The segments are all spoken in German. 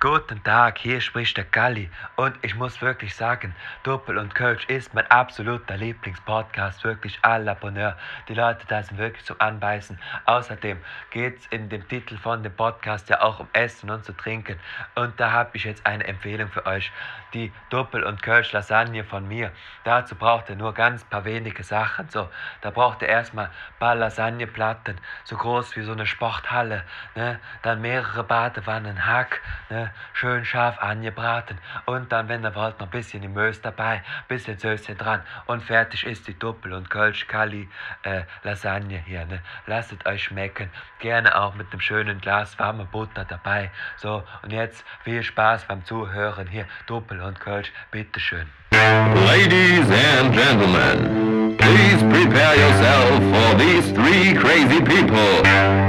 Guten Tag, hier spricht der Galli und ich muss wirklich sagen, Doppel und Kölsch ist mein absoluter Lieblingspodcast, wirklich à la Bonheur. Die Leute da sind wirklich zum Anbeißen. Außerdem geht es in dem Titel von dem Podcast ja auch um Essen und zu trinken und da habe ich jetzt eine Empfehlung für euch. Die Doppel und Kölsch Lasagne von mir. Dazu braucht ihr nur ganz paar wenige Sachen. So, da braucht ihr erstmal ein paar Lasagneplatten, so groß wie so eine Sporthalle, ne? Dann mehrere Badewannen Hack, ne? Schön scharf angebraten. Und dann, wenn ihr wollt, noch ein bisschen im Mös dabei, bisschen Sößchen dran. Und fertig ist die Doppel- und Kölsch-Kali äh, Lasagne hier. Ne? Lasst es euch schmecken. Gerne auch mit einem schönen Glas warme Butter dabei. So, und jetzt viel Spaß beim Zuhören hier. Doppel und Kölsch, bitteschön. Ladies and gentlemen, please prepare yourself for these three crazy people.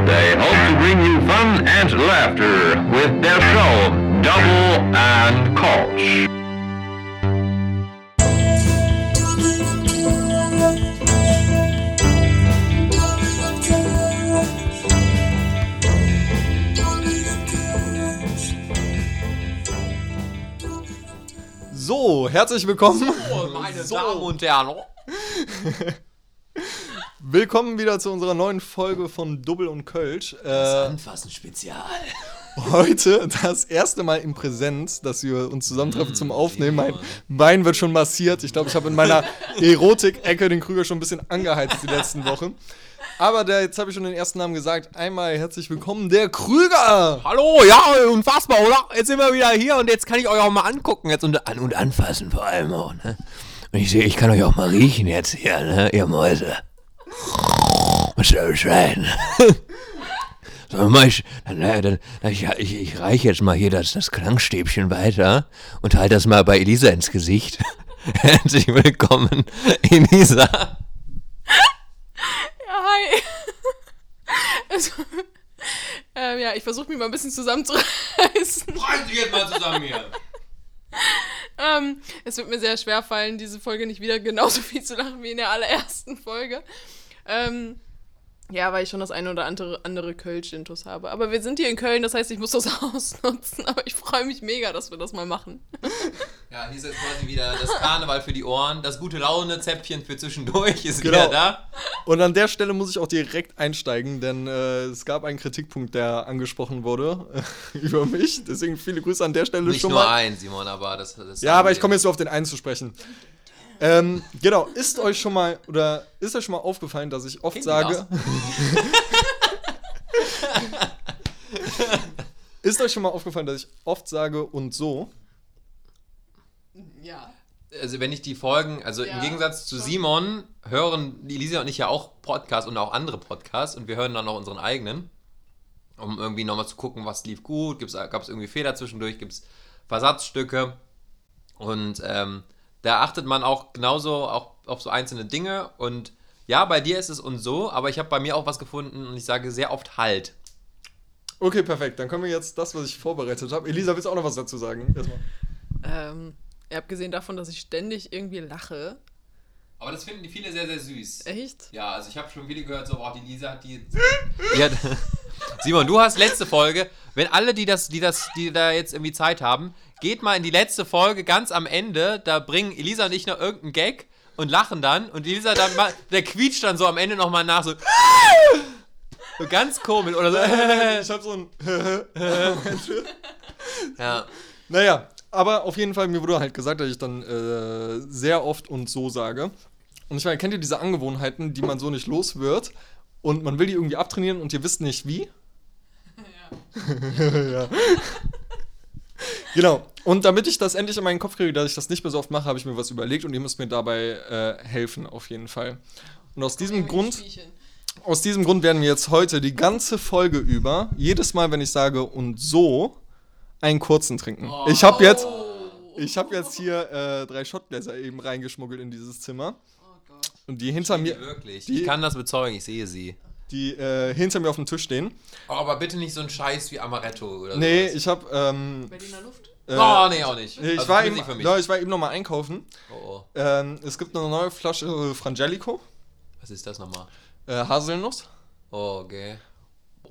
They hope to bring you fun and laughter with their show, Double and Koch. So, herzlich willkommen. Oh, meine Damen und Herren. Willkommen wieder zu unserer neuen Folge von Double und Kölsch. Äh, Anfassen Spezial. heute das erste Mal in Präsenz, dass wir uns zusammentreffen zum Aufnehmen. Mein Bein wird schon massiert. Ich glaube, ich habe in meiner Erotik-Ecke den Krüger schon ein bisschen angeheizt die letzten Wochen. Aber der, jetzt habe ich schon den ersten Namen gesagt. Einmal herzlich willkommen, der Krüger. Hallo, ja, unfassbar, oder? Jetzt sind wir wieder hier und jetzt kann ich euch auch mal angucken jetzt und an und anfassen vor allem auch, ne? Und ich sehe, ich kann euch auch mal riechen jetzt hier, ne, ihr Mäuse. Was soll das sein? So, mach ich, dann, dann, ich, ich, ich reiche jetzt mal hier das, das Klangstäbchen weiter und halte das mal bei Elisa ins Gesicht. Herzlich willkommen, Elisa. Ja, hi. Also, ähm, ja, ich versuche mich mal ein bisschen zusammenzureißen. Reiß dich jetzt mal zusammen hier. Ähm, es wird mir sehr schwer fallen, diese Folge nicht wieder genauso viel zu lachen wie in der allerersten Folge. Ähm, ja, weil ich schon das eine oder andere, andere Kölsch-Intus habe. Aber wir sind hier in Köln, das heißt, ich muss das ausnutzen. Aber ich freue mich mega, dass wir das mal machen. Ja, hier ist jetzt quasi wieder das Karneval für die Ohren, das gute Laune-Zäpfchen für zwischendurch ist Genau. wieder da. Und an der Stelle muss ich auch direkt einsteigen, denn äh, es gab einen Kritikpunkt, der angesprochen wurde äh, über mich. Deswegen viele Grüße an der Stelle Nicht schon nur mal. ein, Simon, aber das, das Ja, aber ich komme jetzt nur auf den einen zu sprechen. Ähm, genau, ist euch schon mal oder ist euch schon mal aufgefallen, dass ich oft Handy sage. ist euch schon mal aufgefallen, dass ich oft sage und so? Ja. Also wenn ich die Folgen, also im Ja, Gegensatz zu schon. Simon, hören Lisa und ich ja auch Podcasts und auch andere Podcasts und wir hören dann noch unseren eigenen, um irgendwie nochmal zu gucken, was lief gut, gab es irgendwie Fehler zwischendurch, gibt es Versatzstücke und ähm, da achtet man auch genauso auch auf so einzelne Dinge und ja, bei dir ist es und so, aber ich habe bei mir auch was gefunden und ich sage sehr oft halt. Okay, perfekt. Dann können wir jetzt das, was ich vorbereitet habe. Elisa, willst du auch noch was dazu sagen? Erstmal. Ähm, abgesehen davon, dass ich ständig irgendwie lache. Aber das finden die viele sehr, sehr süß. Echt? Ja, also ich habe schon viele gehört, so, boah, die Lisa hat die. die hat, Simon, du hast letzte Folge. Wenn alle, die das, die das, die da jetzt irgendwie Zeit haben, geht mal in die letzte Folge ganz am Ende. Da bringen Elisa und ich noch irgendeinen Gag und lachen dann. Und Elisa dann mal, der quietscht dann so am Ende nochmal nach, so. So ganz komisch. Oder so. ich habe so ein. Ja. Naja, aber auf jeden Fall, mir wurde halt gesagt, dass ich dann äh, sehr oft und so sage. Und ich meine, kennt ihr diese Angewohnheiten, die man so nicht los wird und man will die irgendwie abtrainieren und ihr wisst nicht wie? ja. Genau. Und damit ich das endlich in meinen Kopf kriege, dass ich das nicht mehr so oft mache, habe ich mir was überlegt und ihr müsst mir dabei äh, helfen, auf jeden Fall. Und aus diesem Grund. Aus diesem Grund werden wir jetzt heute die ganze Folge über, jedes Mal, wenn ich sage und so, einen kurzen trinken. Ich habe jetzt, ich habe jetzt hier äh, drei Shotgläser eben reingeschmuggelt in dieses Zimmer. Und die hinter mir, Wirklich. Die- Ich kann das bezeugen, ich sehe sie. die äh, hinter mir auf dem Tisch stehen. Oh, aber bitte nicht so ein Scheiß wie Amaretto oder Nee, sowas. ich habe, ähm, Berliner Luft? äh, Oh, nee, auch nicht. ich, Also war eben, nicht für mich. ja, ich war eben noch mal einkaufen. Oh, oh. Ähm, es gibt eine neue Flasche äh, Frangelico, Was ist das nochmal? äh, Haselnuss. Oh, okay.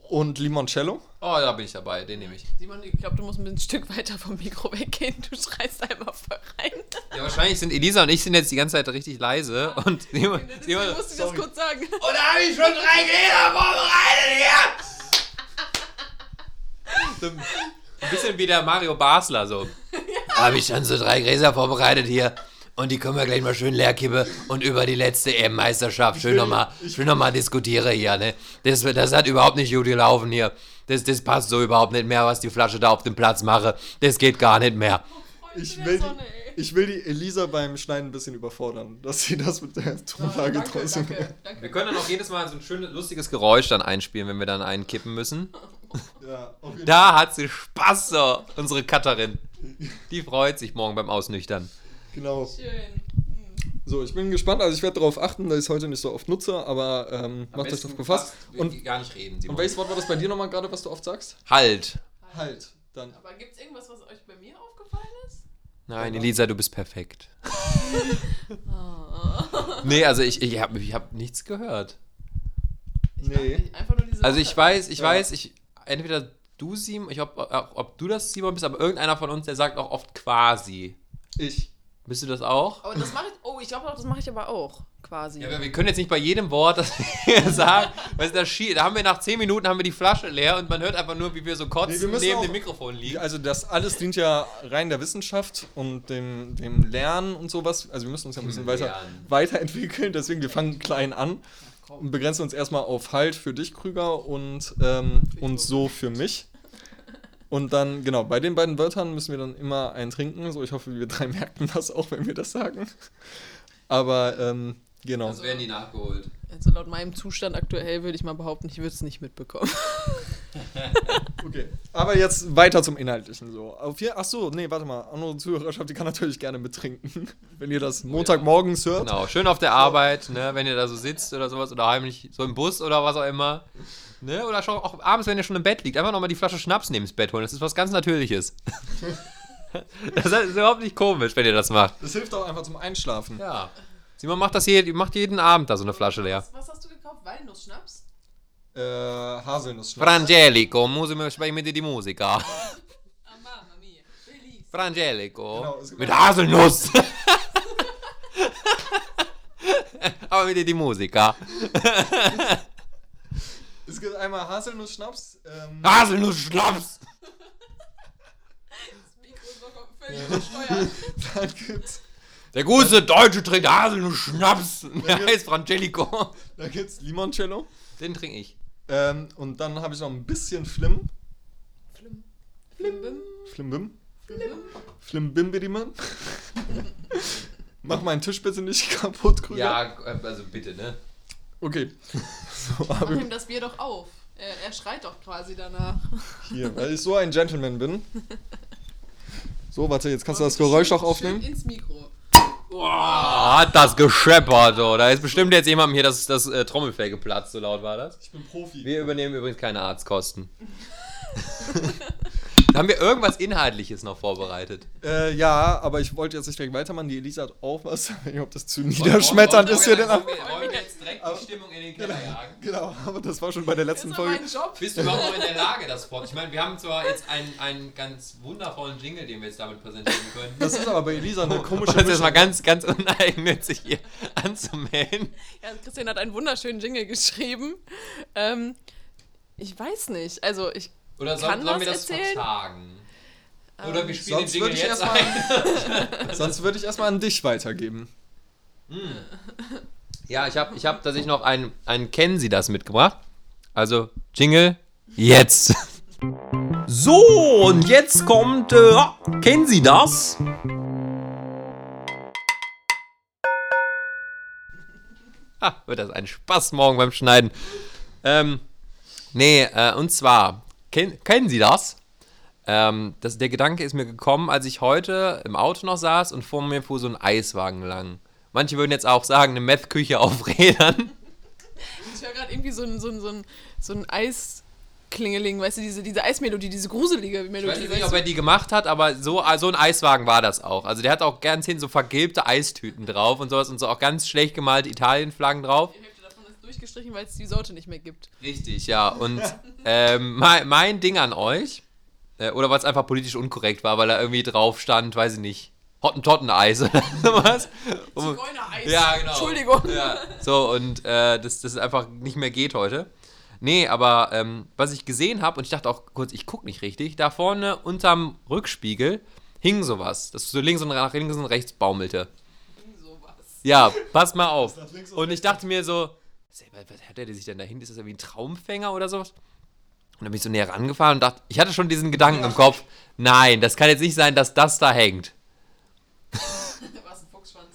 Und Limoncello. Oh, da bin ich dabei, den nehme ich. Simon, ich glaube, du musst ein Stück weiter vom Mikro weggehen. Du schreist einmal voll rein. Ja, wahrscheinlich sind Elisa und ich sind jetzt die ganze Zeit richtig leise und Simon, Simon, musste ich das kurz sagen. Und da habe ich schon drei Gläser vorbereitet hier! So ein bisschen wie der Mario Basler so. Habe ich schon so drei Gräser vorbereitet hier. Und die können wir gleich mal schön leer kippen und über die letzte EM-Meisterschaft schön nochmal schön noch mal diskutiere hier, ne? Das, das hat überhaupt nicht gut gelaufen hier. Das, das passt so überhaupt nicht mehr, was die Flasche da auf dem Platz mache. Das geht gar nicht mehr. Ich will, Sonne, ich will die Elisa beim Schneiden ein bisschen überfordern, dass sie das mit der Tonlage danke. Wir können dann auch jedes Mal so ein schönes, lustiges Geräusch dann einspielen, wenn wir dann einen kippen müssen. Ja, Da hat sie Spaß, so, unsere Cutterin. Die freut sich morgen beim Ausnüchtern. Genau. Schön. So, ich bin gespannt. Also ich werde darauf achten, dass ich es heute nicht so oft nutze, aber ähm, macht euch darauf gefasst. Und, gar nicht reden, und welches Wort war das bei dir nochmal gerade, was du oft sagst? Halt. Halt. Dann. Aber gibt es irgendwas, was euch bei mir aufgefallen ist? Nein, Elisa, du bist perfekt. nee, also ich, ich habe ich hab nichts gehört. Nee. Einfach nur diese Also ich weiß, ich Ja. weiß, ich entweder du Simon, ich ob, ob, ob du das Simon bist, aber irgendeiner von uns, der sagt auch oft quasi. Ich. Bist du das auch? Aber das mache ich. Oh, ich glaube auch, das mache ich aber auch. Quasi. Ja, aber wir können jetzt nicht bei jedem Wort das wir sagen, weil das schiel, da haben wir nach 10 Minuten haben wir die Flasche leer und man hört einfach nur, wie wir so Nee, kotzen wir müssen neben auch- dem Mikrofon liegen. Also das alles dient ja rein der Wissenschaft und dem, dem Lernen und sowas. Also wir müssen uns ja ein bisschen weiter, weiterentwickeln, deswegen wir fangen klein an und begrenzen uns erstmal auf Halt für dich, Krüger, und, ähm, und so für mich. Und dann, genau, bei den beiden Wörtern müssen wir dann immer einen trinken. So, ich hoffe, wir drei merken das auch, wenn wir das sagen. Aber, ähm, genau. Das werden die nachgeholt. Also laut meinem Zustand aktuell würde ich mal behaupten, ich würde es nicht mitbekommen. Okay. Aber jetzt weiter zum Inhaltlichen. So. Auf hier, ach so, nee, warte mal. Andere Zuhörerschaft, die kann natürlich gerne mittrinken. Wenn ihr das Montagmorgens hört. Genau, schön auf der Arbeit, ne, wenn ihr da so sitzt oder sowas oder heimlich so im Bus oder was auch immer. Ne, oder schon auch abends, wenn ihr schon im Bett liegt, einfach nochmal die Flasche Schnaps neben das Bett holen. Das ist was ganz Natürliches. das ist überhaupt nicht komisch, wenn ihr das macht. Das hilft auch einfach zum Einschlafen. Ja. Simon macht das je, macht jeden Abend da so eine Flasche leer. Was, was hast du gekauft? Walnussschnaps? Äh, Haselnuss. Frangelico, musica, spegnete di musica. Ah, mamma mia. Bellissimo. Frangelico. Genau, mit Haselnuss. Aber mit die Musica. Es gibt einmal Haselnuss-Schnaps. Ähm, Haselnuss-Schnaps. Das Mikro ist noch völlig übersteuert. dann gibt's, Der gute Deutsche trinkt Haselnuss-Schnaps. Der heißt Frangelico. dann gibt's Limoncello. Den trinke ich. Ähm, und dann habe ich noch ein bisschen Flim. Flim. Flimbim. Flimbim. Flimbim. Flimbimbidiman. Mach meinen Tisch bitte nicht kaputt, Krüger. Ja, also bitte, ne? Okay. So, Mach aber ihm das Bier doch auf. Er, er schreit doch quasi danach. hier, weil ich so ein Gentleman bin. So, warte, jetzt kannst du das Geräusch auch aufnehmen. Schön ins Mikro. Boah, hat das gescheppert, so. Da ist bestimmt jetzt jemandem hier das, das äh, Trommelfell geplatzt, so laut war das. Ich bin Profi. Wir übernehmen übrigens keine Arztkosten. haben wir irgendwas Inhaltliches noch vorbereitet. Äh, ja, aber ich wollte jetzt nicht direkt weitermachen. Die Elisa hat auch was. Ich ob das zu niederschmetternd ist hier. Den Wollen wir jetzt direkt die Stimmung in den Keller jagen? genau, aber das war schon bei der letzten Das ist Folge. mein Job. Bist du überhaupt noch in der Lage, das Sport? Ich meine, wir haben zwar jetzt einen, einen ganz wundervollen Jingle, den wir jetzt damit präsentieren können. Das ist aber bei Elisa eine Um komische uns jetzt mal Mischung. ganz, ganz uneigennützig hier anzumelden. Ja, Christian hat einen wunderschönen Jingle geschrieben. Ähm, ich weiß nicht. Also ich Oder soll, Kann sollen wir das erzählen? vertagen? Oder wir spielen Sonst den würde Jingle ich jetzt erstmal, ein. sonst würde ich erstmal an dich weitergeben. Ja, ich habe ich hab tatsächlich noch einen, einen Kennen Sie das mitgebracht. Also, Jingle, jetzt. So, und jetzt kommt, äh, kennen Sie das? Ah, wird das ein Spaß morgen beim Schneiden. Ähm, nee, äh, und zwar, ken, kennen Sie das? Ähm, das? Der Gedanke ist mir gekommen, als ich heute im Auto noch saß und vor mir fuhr so ein Eiswagen lang. Manche würden jetzt auch sagen, eine Meth-Küche auf Rädern. Ich höre gerade irgendwie so ein, so ein, so ein, so ein Eisklingeling, weißt du, diese, diese Eismelodie, diese gruselige Ich Melodie. weiß jetzt nicht, ob er die gemacht hat, aber so, so ein Eiswagen war das auch. Also der hat auch ganz hin so vergilbte Eistüten drauf und sowas und so auch ganz schlecht gemalte Italienflaggen drauf. Ist durchgestrichen, weil es die Sorte nicht mehr gibt. Richtig, ja. Und ähm, mein, mein Ding an euch, äh, oder weil es einfach politisch unkorrekt war, weil da irgendwie drauf stand, weiß ich nicht, Hottentotteneis oder sowas. Zigeunereis. Ja, genau. Entschuldigung. Ja, so, und äh, das, das einfach nicht mehr geht heute. Nee, aber ähm, was ich gesehen habe, und ich dachte auch kurz, ich gucke nicht richtig, da vorne unterm Rückspiegel hing sowas, das so links und nach links und rechts baumelte. Sowas. Ja, pass mal auf. Und ich dachte mir so, was hat der sich denn da hinten? Ist das irgendwie ein Traumfänger oder sowas? Und dann bin ich so näher rangefahren und dachte, ich hatte schon diesen Gedanken im Kopf, nein, das kann jetzt nicht sein, dass das da hängt. War es ein Fuchsschwanz?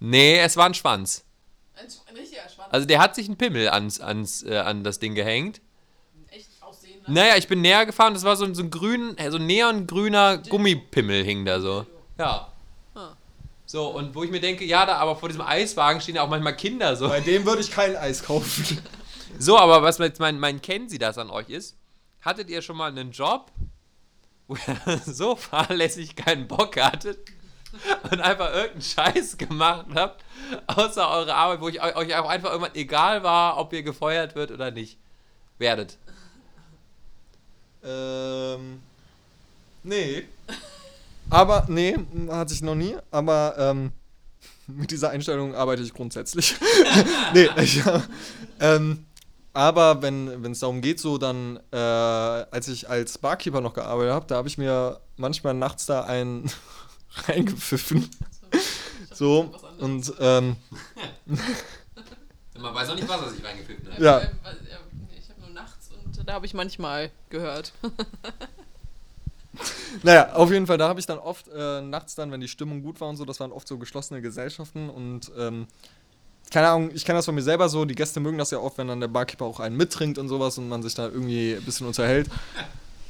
Nee, es war ein Schwanz. Ein, ein richtiger Schwanz. Also der hat sich einen Pimmel ans, ans, äh, an das Ding gehängt. echt aussehender. Naja, ich bin näher gefahren, das war so, ein- so ein grün, äh, so ein neongrüner Gummipimmel hing da so. Ja. So, und wo ich mir denke, ja, da aber vor diesem Eiswagen stehen ja auch manchmal Kinder so. Bei dem würde ich kein Eis kaufen. So, aber was jetzt mein, mein Kennen Sie das an euch ist, hattet ihr schon mal einen Job, wo ihr so fahrlässig keinen Bock hattet und einfach irgendeinen Scheiß gemacht habt, außer eure Arbeit, wo ich eu- euch auch einfach irgendwann egal war, ob ihr gefeuert wird oder nicht werdet? Ähm. Nee. Aber, nee, hatte ich noch nie. Aber ähm, mit dieser Einstellung arbeite ich grundsätzlich. nee, ich, ähm, aber wenn es darum geht, so dann, äh, als ich als Barkeeper noch gearbeitet habe, da habe ich mir manchmal nachts da einen reingepfiffen. So, und ähm, Man weiß auch nicht, was er sich reingepfiffen hat. ja, Ich habe nur nachts und da habe ich manchmal gehört. Naja, auf jeden Fall, da habe ich dann oft äh, nachts dann, wenn die Stimmung gut war und so, das waren oft so geschlossene Gesellschaften und ähm, keine Ahnung, ich kenne das von mir selber so, die Gäste mögen das ja oft, wenn dann der Barkeeper auch einen mittrinkt und sowas und man sich da irgendwie ein bisschen unterhält.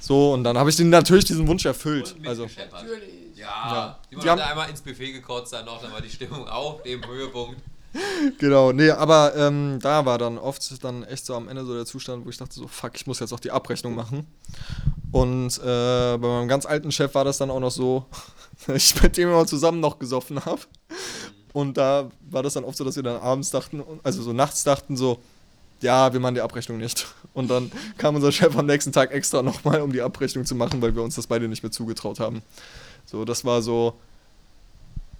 So, und dann habe ich den natürlich diesen Wunsch erfüllt. Also, Natürlich. Ja, Ja. die Die haben haben- da einmal ins Buffet gekotzt, dann noch, dann war die Stimmung auf dem Höhepunkt. Genau, nee, aber ähm, da war dann oft dann echt so am Ende so der Zustand, wo ich dachte so, fuck, ich muss jetzt auch die Abrechnung machen. Und äh, bei meinem ganz alten Chef war das dann auch noch so, ich mit dem immer zusammen noch gesoffen habe. Und da war das dann oft so, dass wir dann abends dachten, also so nachts dachten so, ja, wir machen die Abrechnung nicht. Und dann kam unser Chef am nächsten Tag extra nochmal, um die Abrechnung zu machen, weil wir uns das beide nicht mehr zugetraut haben. So, das war so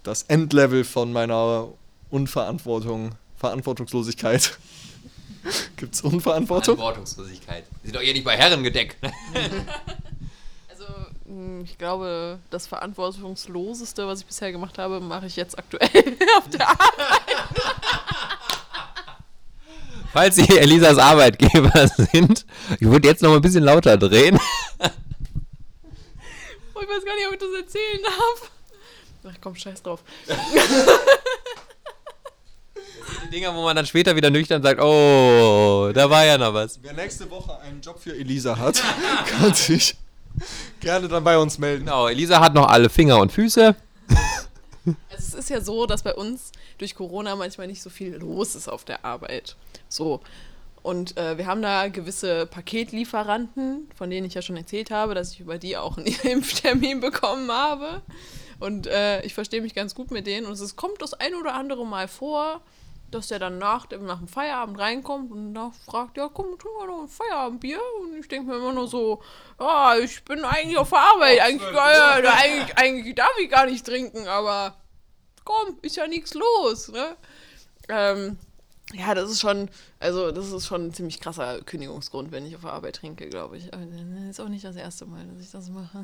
das Endlevel von meiner Unverantwortung, Verantwortungslosigkeit. Gibt's Unverantwortung? Verantwortungslosigkeit. Sind doch eher nicht bei Herren gedeckt. Also, mh, ich glaube, das Verantwortungsloseste, was ich bisher gemacht habe, mache ich jetzt aktuell auf der Arbeit. Falls Sie Elisas Arbeitgeber sind, ich würde jetzt noch mal ein bisschen lauter drehen. Oh, ich weiß gar nicht, ob ich das erzählen darf. Ach komm, scheiß drauf. Die Dinger, wo man dann später wieder nüchtern sagt, oh, da war ja noch was. Wer nächste Woche einen Job für Elisa hat, kann sich gerne dann bei uns melden. Genau, Elisa hat noch alle Finger und Füße. Also es ist ja so, dass bei uns durch Corona manchmal nicht so viel los ist auf der Arbeit. So. Und äh, wir haben da gewisse Paketlieferanten, von denen ich ja schon erzählt habe, dass ich über die auch einen Impftermin bekommen habe. Und äh, ich verstehe mich ganz gut mit denen. Und es kommt das ein oder andere Mal vor, dass der dann nach dem, Feierabend reinkommt und da fragt, ja komm, trinken wir noch ein Feierabendbier. Und ich denke mir immer nur so, ja, ich bin eigentlich auf der Arbeit, eigentlich, ja, eigentlich, eigentlich darf ich gar nicht trinken, aber komm, ist ja nichts los, ne? Ähm, ja, das ist schon, also das ist schon ein ziemlich krasser Kündigungsgrund, wenn ich auf der Arbeit trinke, glaube ich. Aber das ist auch nicht das erste Mal, dass ich das mache.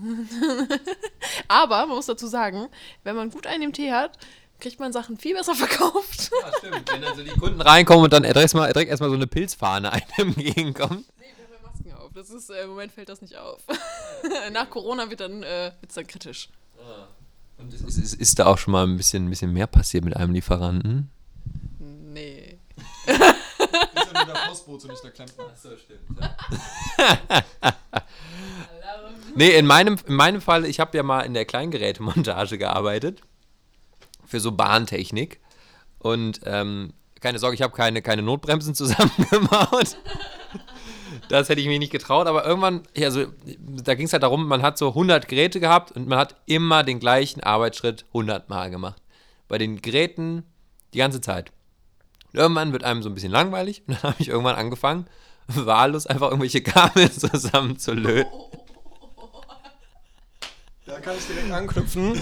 Aber man muss dazu sagen, wenn man gut einen im Tee hat, kriegt man Sachen viel besser verkauft. Ja, stimmt. Wenn dann so die Kunden reinkommen und dann direkt erstmal direkt erstmal so eine Pilzfahne einem entgegenkommt. Nee, wir haben Masken auf. Das ist, äh, im Moment fällt das nicht auf. Nach Corona wird dann, äh, wird's dann kritisch. Und ist, ist, ist da auch schon mal ein bisschen, ein bisschen mehr passiert mit einem Lieferanten? Nee. Ist ja nur der Postbote, nicht der Klempner. Achso, stimmt. nee, in meinem, in meinem Fall, ich habe ja mal in der Kleingerätemontage gearbeitet. Für so Bahntechnik. Und ähm, keine Sorge, ich habe keine, keine Notbremsen zusammengebaut. Das hätte ich mir nicht getraut, aber irgendwann, also da ging es halt darum, man hat so 100 Geräte gehabt und man hat immer den gleichen Arbeitsschritt 100 Mal gemacht. Bei den Geräten die ganze Zeit. Und irgendwann wird einem so ein bisschen langweilig und dann habe ich irgendwann angefangen, wahllos einfach irgendwelche Kabel zusammen zu löten. Da kann ich direkt anknüpfen,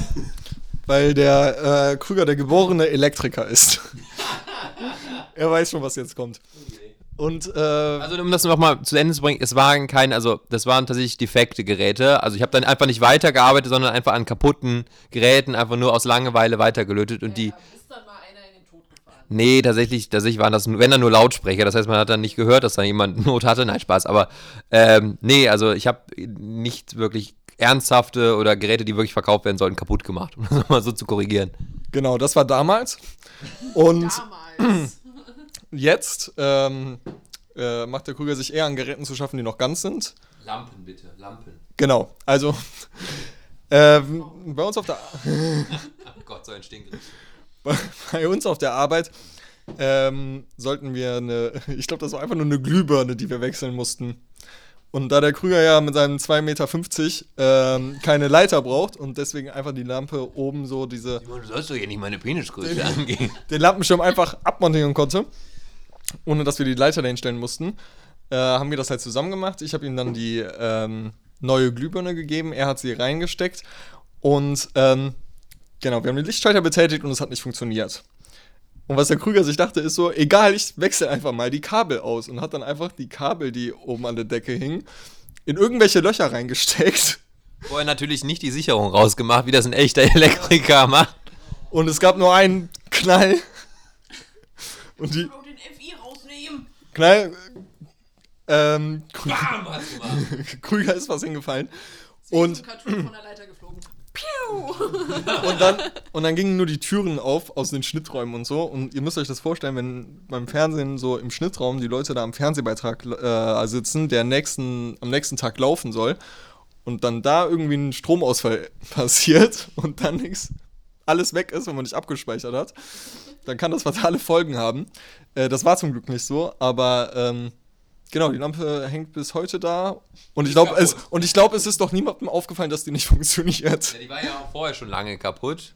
weil der äh, Krüger der geborene Elektriker ist. er weiß schon, was jetzt kommt. Und äh, Also um das nochmal zu Ende zu bringen, es waren keine, also das waren tatsächlich defekte Geräte. Also ich habe dann einfach nicht weitergearbeitet, sondern einfach an kaputten Geräten einfach nur aus Langeweile weitergelötet und die. Ist dann mal einer in den Tod gefahren. Nee, tatsächlich, tatsächlich waren das, wenn dann nur Lautsprecher. Das heißt, man hat dann nicht gehört, dass da jemand Not hatte. Nein, Spaß. Aber ähm, nee, also ich habe nicht wirklich ernsthafte oder Geräte, die wirklich verkauft werden sollten, kaputt gemacht, um das mal so zu korrigieren. genau, das war damals. Und Damals. jetzt ähm, äh, macht der Krüger sich eher an Geräten zu schaffen, die noch ganz sind. Lampen bitte, Lampen. Genau, also ähm, bei uns auf der Oh Gott, so ein Stinkgriff. bei uns auf der Arbeit ähm, sollten wir eine, ich glaube, das war einfach nur eine Glühbirne, die wir wechseln mussten. Und da der Krüger ja mit seinen 2,50 Meter ähm, keine Leiter braucht und deswegen einfach die Lampe oben so diese, Du sollst doch hier nicht meine Penisgröße angehen. den Lampenschirm einfach abmontieren konnte, ohne dass wir die Leiter dahin stellen mussten, äh, haben wir das halt zusammen gemacht. Ich habe ihm dann die ähm, neue Glühbirne gegeben, er hat sie reingesteckt und ähm, genau, wir haben den Lichtschalter betätigt und es hat nicht funktioniert. Und was der Krüger sich dachte, ist so, egal, ich wechsle einfach mal die Kabel aus und hat dann einfach die Kabel, die oben an der Decke hingen, in irgendwelche Löcher reingesteckt. Vorher natürlich nicht die Sicherung rausgemacht, wie das ein echter Elektriker macht. Und es gab nur einen Knall. Und die den FI rausnehmen. Knall. Ähm, Krü- Bam. Krüger ist was hingefallen. Und, Piu! und, dann, und dann gingen nur die Türen auf aus den Schnitträumen und so. Und ihr müsst euch das vorstellen, wenn beim Fernsehen so im Schnittraum die Leute da am Fernsehbeitrag äh, sitzen, der nächsten, am nächsten Tag laufen soll. Und dann da irgendwie ein Stromausfall passiert und dann nichts, alles weg ist, wenn man nicht abgespeichert hat, dann kann das fatale Folgen haben. Äh, das war zum Glück nicht so, aber ähm, genau, die Lampe hängt bis heute da. Und ich glaube, es, kaputt. und ich glaube, es ist doch niemandem aufgefallen, dass die nicht funktioniert. Ja, die war ja auch vorher schon lange kaputt.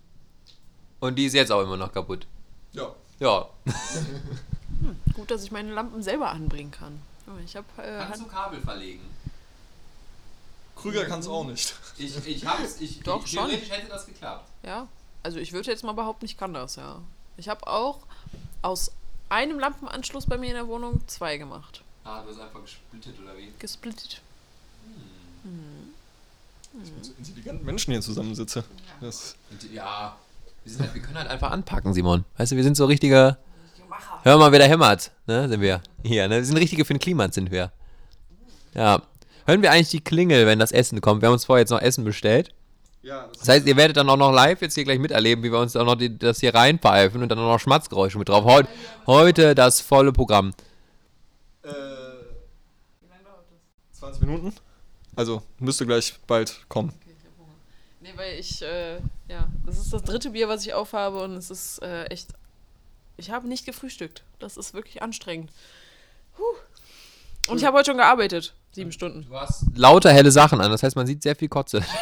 Und die ist jetzt auch immer noch kaputt. Ja. Ja. Gut, dass ich meine Lampen selber anbringen kann. Oh, Ich habe äh, Kannst du Kabel verlegen? Krüger kann es auch nicht. Ich, ich hab's, ich, Doch, ich, schon. theoretisch hätte das geklappt. Ja, also ich würde jetzt mal behaupten, ich kann das, ja. Ich habe auch aus einem Lampenanschluss bei mir in der Wohnung zwei gemacht. Ah, du hast einfach gesplittet oder wie? Gesplittet. So intelligenten Menschen hier zusammensitze. Das, Und, ja, wir, sind halt, wir können halt einfach anpacken, Simon. Weißt du, wir sind so richtige. Hör mal, wer da hämmert, ne? Sind wir. Hier, ne? Wir sind richtige für den Klimat, sind wir. Ja. Hören wir eigentlich die Klingel, wenn das Essen kommt? Wir haben uns vorher jetzt noch Essen bestellt. ja, Das heißt, ihr werdet dann auch noch live jetzt hier gleich miterleben, wie wir uns auch noch die, das hier reinpfeifen und dann auch noch Schmatzgeräusche mit drauf. Heut, heute das volle Programm. äh, 20 Minuten? Also müsste gleich bald kommen. Nee, weil ich, äh, ja, das ist das dritte Bier, was ich aufhabe und es ist äh, echt. Ich habe nicht gefrühstückt. Das ist wirklich anstrengend. Puh. Und ich habe heute schon gearbeitet. Sieben Stunden. Du hast lauter helle Sachen an, das heißt, man sieht sehr viel Kotze.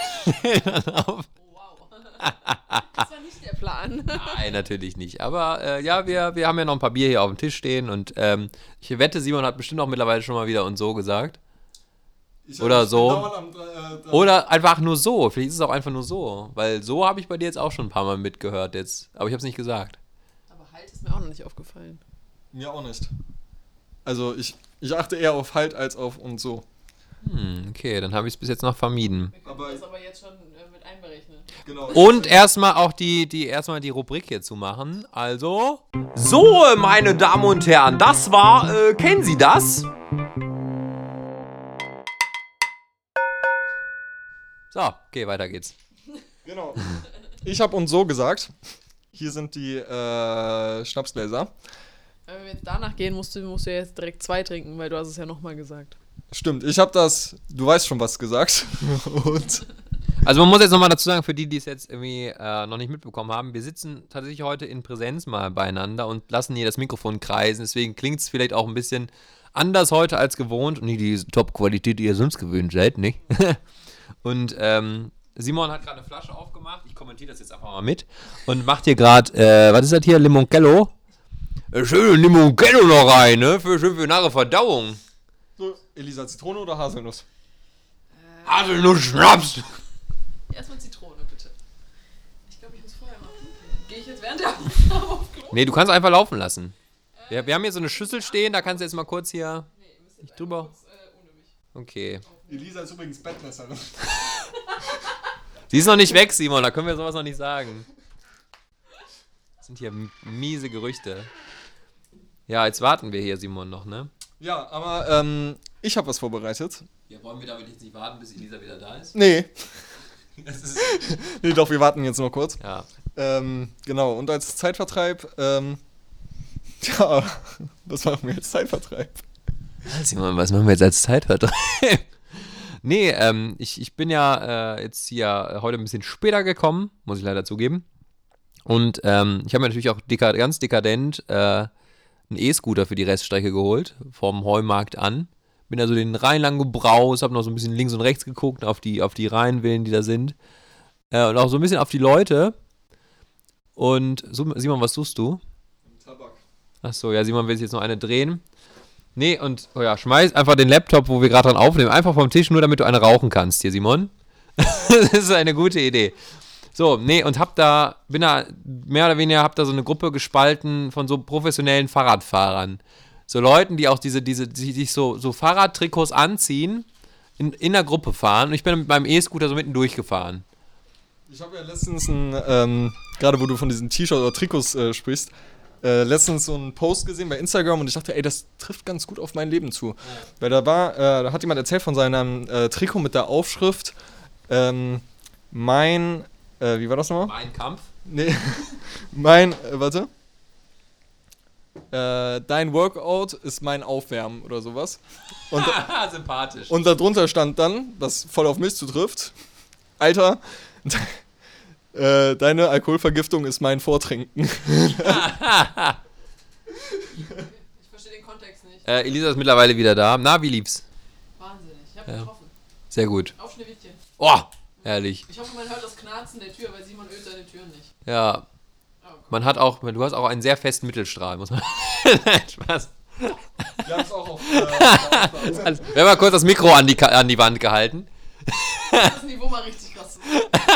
Das war nicht der Plan. Nein, natürlich nicht. Aber äh, ja, wir, wir haben ja noch ein paar Bier hier auf dem Tisch stehen und ähm, ich wette, Simon hat bestimmt auch mittlerweile schon mal wieder und so gesagt. Ich Oder so. am, äh, Oder einfach nur so. Vielleicht ist es auch einfach nur so. Weil so habe ich bei dir jetzt auch schon ein paar Mal mitgehört jetzt. Aber ich habe es nicht gesagt. Aber halt ist mir auch noch nicht aufgefallen. Mir auch nicht. Also ich, ich achte eher auf Halt als auf und so. Hm, okay, dann habe ich es bis jetzt noch vermieden. Aber das aber jetzt schon äh, mit einberechnen. genau. Und erstmal auch die, die, erstmal die Rubrik hier zu machen. Also. So, meine Damen und Herren, das war, äh, kennen Sie das? So, okay, weiter geht's. Genau. Ich habe und so gesagt. Hier sind die äh, Schnapsgläser. Wenn wir jetzt danach gehen, musst du, musst du ja jetzt direkt zwei trinken, weil du hast es ja nochmal gesagt. Stimmt, ich habe das, du weißt schon was gesagt. Und Also man muss jetzt nochmal dazu sagen, für die, die es jetzt irgendwie äh, noch nicht mitbekommen haben, wir sitzen tatsächlich heute in Präsenz mal beieinander und lassen hier das Mikrofon kreisen. Deswegen klingt es vielleicht auch ein bisschen anders heute als gewohnt und nicht die Top-Qualität, die ihr sonst gewöhnt seid, nicht? und ähm, Simon hat gerade eine Flasche aufgemacht. Ich kommentiere das jetzt einfach mal mit. Und macht hier gerade, äh, was ist das hier? Limoncello. Äh, Schöne Limoncello noch rein, ne? Für, schön für nachher Verdauung. So, Elisa, Zitrone oder Haselnuss? Haselnuss Schnaps. Erstmal Zitrone, bitte. Ich glaube, ich muss vorher mal pinkeln. Gehe ich jetzt während der Aufnahme auf Klo? Nee, du kannst einfach laufen lassen. Wir, wir haben hier so eine Schüssel stehen, da kannst du jetzt mal kurz hier. Nicht drüber. Okay. Elisa ist übrigens Bettlässerin. Sie ist noch nicht weg, Simon, da können wir sowas noch nicht sagen. Das sind hier miese Gerüchte. Ja, jetzt warten wir hier, Simon, noch, ne? Ja, aber ähm, ich habe was vorbereitet. Ja, wollen wir damit jetzt nicht warten, bis Elisa wieder da ist? Nee. Das ist, Nee, doch, wir warten jetzt noch kurz. ja. Ähm, genau, und als Zeitvertreib, ähm, ja, was machen wir als Zeitvertreib? Simon, was machen wir jetzt als Zeitvertreib? Nee, ähm, ich, ich bin ja äh, jetzt hier heute ein bisschen später gekommen, muss ich leider zugeben. Und ähm, ich habe mir natürlich auch deka ganz dekadent äh, einen E-Scooter für die Reststrecke geholt, vom Heumarkt an. Bin also den Rhein lang gebraust, habe noch so ein bisschen links und rechts geguckt auf die, auf die Rheinvillen, die da sind. Äh, und auch so ein bisschen auf die Leute. Und Simon, was suchst du? Tabak. Achso, ja, Simon will sich jetzt noch eine drehen. Nee, und oh ja, schmeiß einfach den Laptop, wo wir gerade dran aufnehmen, einfach vom Tisch, nur damit du eine rauchen kannst hier, Simon. das ist eine gute Idee. So, nee, und hab da, bin da mehr oder weniger, hab da so eine Gruppe gespalten von so professionellen Fahrradfahrern. So Leuten, die auch diese, diese, die sich so, so Fahrradtrikots anziehen, in, in der Gruppe fahren. Und ich bin mit meinem E-Scooter so mitten durchgefahren. Ich habe ja letztens ein, ähm, gerade wo du von diesen T-Shirts oder Trikots äh, sprichst, äh, letztens so einen Post gesehen bei Instagram und ich dachte, ey, das trifft ganz gut auf mein Leben zu. Weil da war, äh, da hat jemand erzählt von seinem äh, Trikot mit der Aufschrift, ähm, mein, äh, wie war das nochmal? Mein Kampf. Nee, mein, äh, warte. Äh, dein Workout ist mein Aufwärmen oder sowas. Und, Sympathisch. und darunter stand dann, was voll auf mich zutrifft, Alter, äh, deine Alkoholvergiftung ist mein Vortrinken. Ich verstehe den Kontext nicht. Äh, Elisa ist mittlerweile wieder da. Na, wie lief's? Wahnsinnig. Ich habe Ja. getroffen. Sehr gut. Auf Schneewittchen. Oh, herrlich. Ich hoffe, man hört das Knarzen der Tür, weil Simon ölt seine Türen nicht. Ja. Man hat auch, du hast auch einen sehr festen Mittelstrahl, muss man. Nein, Spaß. Wir haben es auch auf. Äh, Also, wir haben mal kurz das Mikro an die, Ka- an die Wand gehalten. Das Niveau mal richtig krass.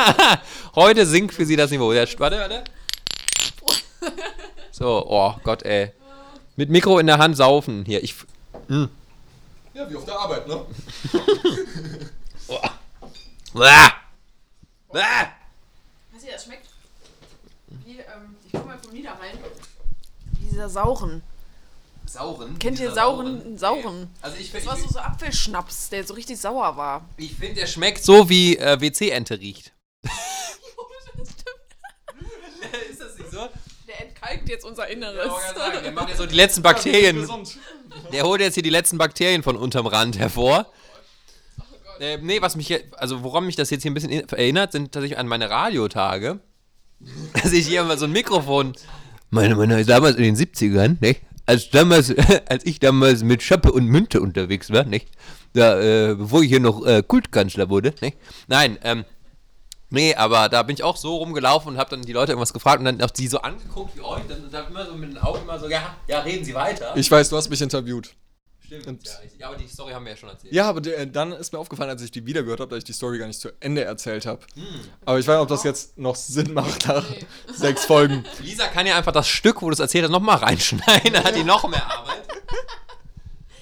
Heute sinkt für sie das Niveau. Ja, warte, warte. So, oh Gott, ey. Mit Mikro in der Hand saufen. Hier, ich. ja, wie auf der Arbeit, ne? Bäh. Weißt du, das schmeckt wie, ähm, ich komme mal vom Niederrhein. Wie dieser Sauren. Sauren? Kennt ihr Dieser Sauren? Sauren. Also ich Das war so, so Apfelschnaps, der so richtig sauer war. Ich finde, der schmeckt so, wie äh, WC-Ente riecht. Ist das nicht so? Der entkalkt jetzt unser Inneres. Der macht ja so die letzten Bakterien. Der holt jetzt hier die letzten Bakterien von unterm Rand hervor. Äh, nee, was mich hier, also woran mich das jetzt hier ein bisschen in- erinnert, sind tatsächlich an meine Radiotage. Dass ich hier mal so ein Mikrofon. Meine, meine, damals in den 70ern, nicht? Als damals, als ich damals mit Schöppe und Münte unterwegs war, nicht? Da, äh, bevor ich hier noch äh, Kultkanzler wurde, nicht? Nein, ähm, nee, aber da bin ich auch so rumgelaufen und habe dann die Leute irgendwas gefragt und dann auch die so angeguckt wie euch, dann, dann immer so mit den Augen immer so, ja, ja, reden Sie weiter. Ich weiß, du hast mich interviewt. Stimmt, Und- ja, ja, aber die Story haben wir ja schon erzählt. Ja, aber der, dann ist mir aufgefallen, als ich die wieder gehört habe, dass ich die Story gar nicht zu Ende erzählt habe. Aber ich weiß nicht, ob das jetzt noch Sinn macht nach sechs Folgen. Lisa kann ja einfach das Stück, wo du es erzählt hast, nochmal reinschneiden, dann hat die noch mehr Arbeit.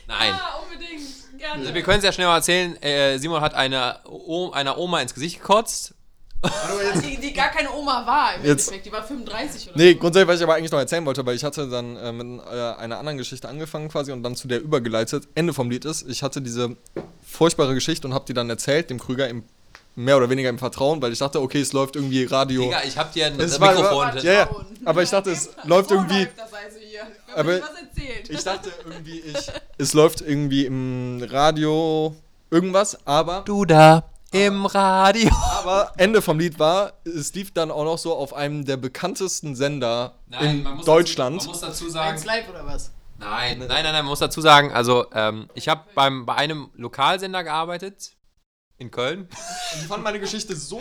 Nein. Ja, unbedingt. Gerne. Also wir können es ja schnell mal erzählen. Äh, Simon hat eine, o einer Oma ins Gesicht gekotzt. Die, die gar keine Oma war im Jetzt- Endeffekt. Die war 35 oder Nee, so. grundsätzlich, was ich aber eigentlich noch erzählen wollte, weil ich hatte dann äh, mit äh, einer anderen Geschichte angefangen quasi und dann zu der übergeleitet. Ende vom Lied ist, ich hatte diese furchtbare Geschichte und habe die dann erzählt, dem Krüger im, mehr oder weniger im Vertrauen, weil ich dachte, okay, es läuft irgendwie Radio. Digga, ich hab dir ein Es war- Mikrofon. Ja, ja. Aber ich dachte, es läuft so irgendwie- Läuft das also hier. Aber. Ich dachte irgendwie, ich, es läuft irgendwie im Radio irgendwas, aber, Du da im Radio. aber Ende vom Lied war, es lief dann auch noch so auf einem der bekanntesten Sender in Deutschland. Dazu, man muss dazu Eins sagen. live oder was? Nein, nein, nein, nein, man muss dazu sagen, also ähm, ich habe bei einem Lokalsender gearbeitet in Köln Und ich fand meine Geschichte so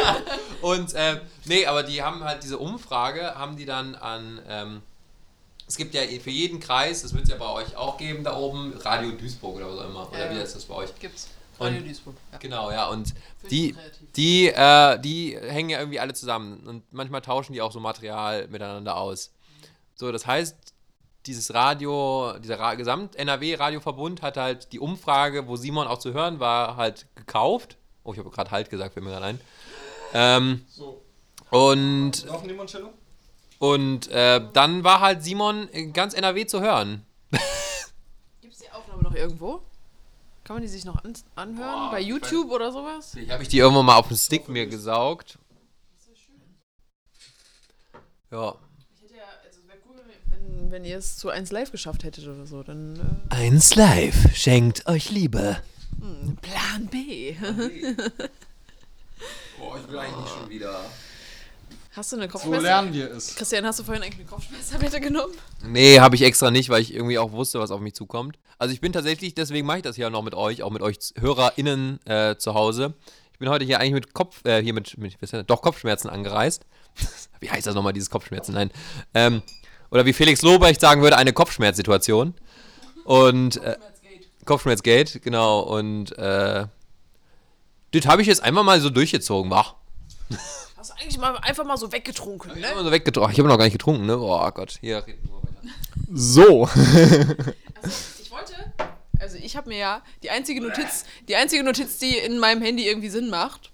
und äh, nee, aber die haben halt diese Umfrage, haben die dann an ähm, Es gibt ja für jeden Kreis, das wird es ja bei euch auch geben, da oben, Radio Duisburg oder was auch immer. Oder Ja, wie ist das bei euch? Gibt's. Und- Radio Duisburg. Ja. Genau, ja. Und die, die äh, die hängen ja irgendwie alle zusammen. Und manchmal tauschen die auch so Material miteinander aus. So, das heißt, dieses Radio, dieser Ra Gesamt-NRW-Radioverbund hat halt die Umfrage, wo Simon auch zu hören war, halt gekauft. Oh, ich habe gerade halt gesagt, fällt mir gerade ein. Ähm, So, und laufen Limoncello? und äh, dann war halt Simon ganz NRW zu hören. Gibt's die Aufnahme noch irgendwo? Kann man die sich noch an anhören? Boah, Bei YouTube oder sowas? Ich habe ich die irgendwann mal auf den Stick mir gesaugt. Ja. Ich hätte ja, also es wäre cool, wenn, wenn ihr es zu 1 Live geschafft hättet oder so. Dann. Eins live schenkt euch Liebe. Äh, hm, Plan B. Boah, ich will eigentlich schon wieder. Hast du eine So Kopfschmerzen? lernen wir es. Christian, hast du vorhin eigentlich eine Kopfschmerztablette genommen? Nee, habe ich extra nicht, weil ich irgendwie auch wusste, was auf mich zukommt. Also ich bin tatsächlich, deswegen mache ich das hier noch mit euch, auch mit euch HörerInnen äh, zu Hause. Ich bin heute hier eigentlich mit Kopf, äh, hier mit, mit was ist das? doch Kopfschmerzen angereist. wie heißt das nochmal, dieses Kopfschmerzen? Nein. Ähm, oder wie Felix Lobrecht sagen würde, eine Kopfschmerzsituation. Und äh, Kopfschmerzgate, genau. Und äh, das habe ich jetzt einfach mal so durchgezogen, wach. Hast du eigentlich mal einfach mal so weggetrunken, Ich ne? habe so weggetrunken. Ich habe noch gar nicht getrunken, ne? Oh Gott, hier reden wir weiter. So. Also, ich wollte. Also ich habe mir ja die einzige Notiz, die einzige Notiz, die in meinem Handy irgendwie Sinn macht.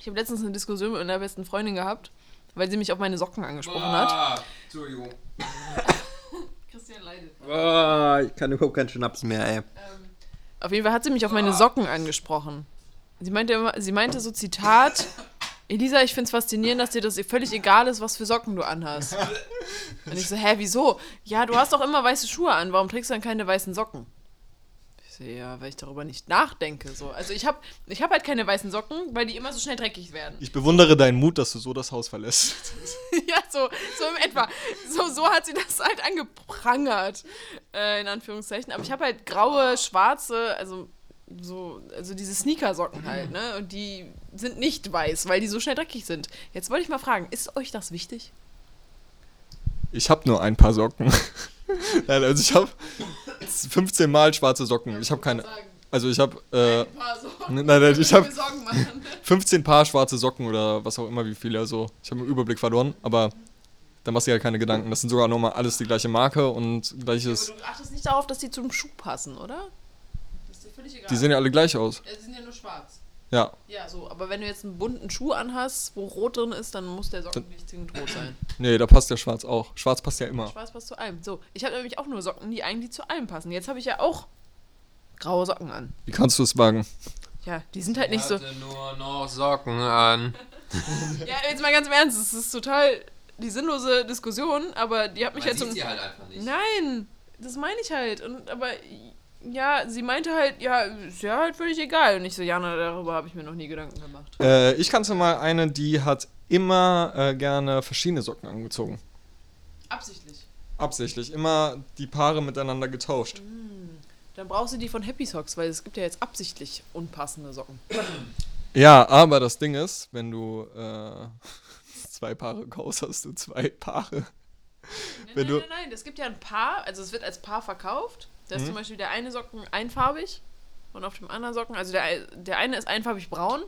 Ich habe letztens eine Diskussion mit meiner besten Freundin gehabt, weil sie mich auf meine Socken angesprochen hat. Entschuldigung. Christian leidet. Ah, ich kann überhaupt keinen Schnaps mehr, ey. Auf jeden Fall hat sie mich auf meine Socken angesprochen. Sie meinte, immer, sie meinte so Zitat, Elisa, ich finde es faszinierend, dass dir das völlig egal ist, was für Socken du anhast. Und ich so, hä, wieso? Ja, du hast doch immer weiße Schuhe an, warum trägst du dann keine weißen Socken? Ich so, ja, weil ich darüber nicht nachdenke. So. Also ich habe ich hab halt keine weißen Socken, weil die immer so schnell dreckig werden. Ich bewundere deinen Mut, dass du so das Haus verlässt. ja, so, so im etwa. So, so hat sie das halt angeprangert, äh, in Anführungszeichen. Aber ich habe halt graue, schwarze, also so, also diese Sneakersocken halt, ne? Und die sind nicht weiß, weil die so schnell dreckig sind. Jetzt wollte ich mal fragen, ist euch das wichtig? Ich habe nur ein paar Socken. Nein, also ich habe 15 Mal schwarze Socken. Ich habe keine. Also ich habe äh, nein, nein, ich habe Sorgen machen. 15 Paar schwarze Socken oder was auch immer, wie viele. Also ich habe den Überblick verloren, aber da machst du ja keine Gedanken. Das sind sogar nochmal alles die gleiche Marke und gleiches. Aber du achtest nicht darauf, dass die zum Schuh passen, oder? Völlig egal. Die sehen ja alle gleich aus. Ja, die sind ja nur schwarz. Ja. Ja, so. Aber wenn du jetzt einen bunten Schuh anhast, wo rot drin ist, dann muss der Socken nicht zwingend rot sein. Nee, da passt ja schwarz auch. Schwarz passt ja immer. Schwarz passt zu allem. So, ich habe nämlich auch nur Socken, die eigentlich zu allem passen. Jetzt habe ich ja auch graue Socken an. Wie kannst du es wagen? Ja, die sind halt nicht so. hatte nur noch Socken an. Ja, jetzt mal ganz im Ernst, es ist total die sinnlose Diskussion, aber die hat mich Man halt zum. sieht sie halt einfach nicht. Nein, das meine ich halt. Und aber ja, sie meinte halt, ja, ist ja halt völlig egal. Und ich so, Jana, darüber habe ich mir noch nie Gedanken gemacht. Äh, ich kannte mal eine, die hat immer äh, gerne verschiedene Socken angezogen. Absichtlich. Absichtlich. Immer die Paare miteinander getauscht. Dann brauchst du die von Happy Socks, weil es gibt ja jetzt absichtlich unpassende Socken. Ja, aber das Ding ist, wenn du äh, zwei Paare kaufst, hast du zwei Paare. Nein, Wenn nein, du- nein, nein, es gibt ja ein Paar, also es wird als Paar verkauft. Da ist zum Beispiel der eine Socken einfarbig und auf dem anderen Socken, also der, der eine ist einfarbig braun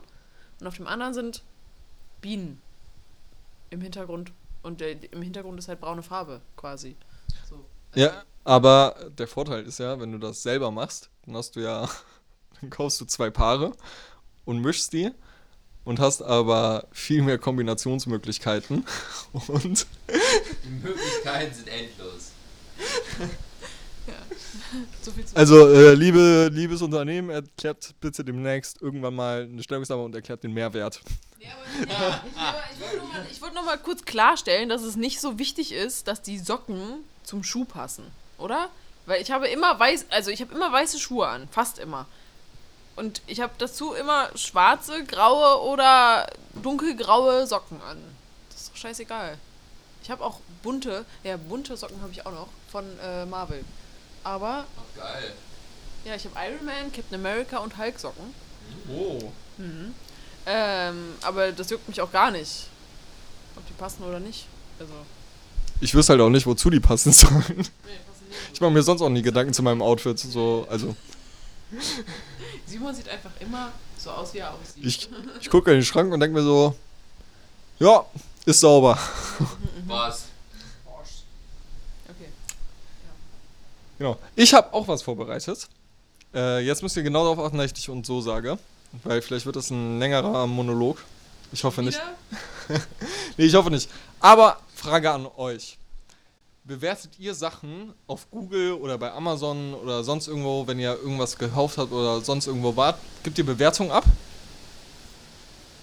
und auf dem anderen sind Bienen im Hintergrund. Und der, im Hintergrund ist halt braune Farbe quasi. So. Ja, aber der Vorteil ist ja, wenn du das selber machst, dann hast du ja, dann kaufst du zwei Paare und mischst die und hast aber viel mehr Kombinationsmöglichkeiten und Die Möglichkeiten sind endlos. Also äh, liebe liebes Unternehmen erklärt bitte demnächst irgendwann mal eine Stellungnahme und erklärt den Mehrwert. Ja, aber, ja, aber ich wollte mal- ich wollte noch mal kurz klarstellen, dass es nicht so wichtig ist, dass die Socken zum Schuh passen, oder? Weil ich habe immer weiß, also ich habe immer weiße Schuhe an, fast immer. Und ich habe dazu immer schwarze, graue oder dunkelgraue Socken an. Das ist doch scheißegal. Ich habe auch bunte, ja, bunte Socken habe ich auch noch von äh, Marvel. Aber, Ach, geil. ja, ich habe Iron Man, Captain America und Hulk Socken. Oh. Ähm, aber das juckt mich auch gar nicht. Ob die passen oder nicht. Also. ich wüsste halt auch nicht, wozu die passen sollen. Ich mache mir sonst auch nie Gedanken zu meinem Outfit. So, also, Simon sieht einfach immer so aus, wie er aussieht. ich, ich gucke in den Schrank und denke mir so, ja, ist sauber. Was? Okay. Genau. Ich habe auch was vorbereitet. Äh, jetzt müsst ihr genau darauf achten, dass ich dich und so sage. Weil vielleicht wird das ein längerer Monolog. Ich hoffe nicht. Wieder? Nee, ich hoffe nicht. Aber Frage an euch. Bewertet ihr Sachen auf Google oder bei Amazon oder sonst irgendwo, wenn ihr irgendwas gekauft habt oder sonst irgendwo wart? Gibt ihr Bewertungen ab?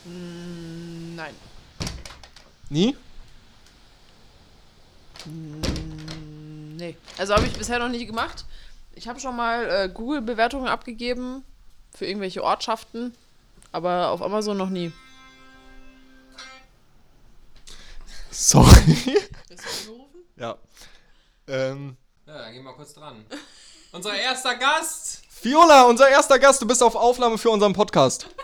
Mm, Nein. Nie? Nee. Also habe ich bisher noch nicht gemacht. Ich habe schon mal äh, Google-Bewertungen abgegeben für irgendwelche Ortschaften, aber auf Amazon noch nie. Sorry. Bist du angerufen? ja. Ähm, Ja, dann gehen wir kurz dran. Unser erster Gast! Fiona, unser erster Gast, du bist auf Aufnahme für unseren Podcast.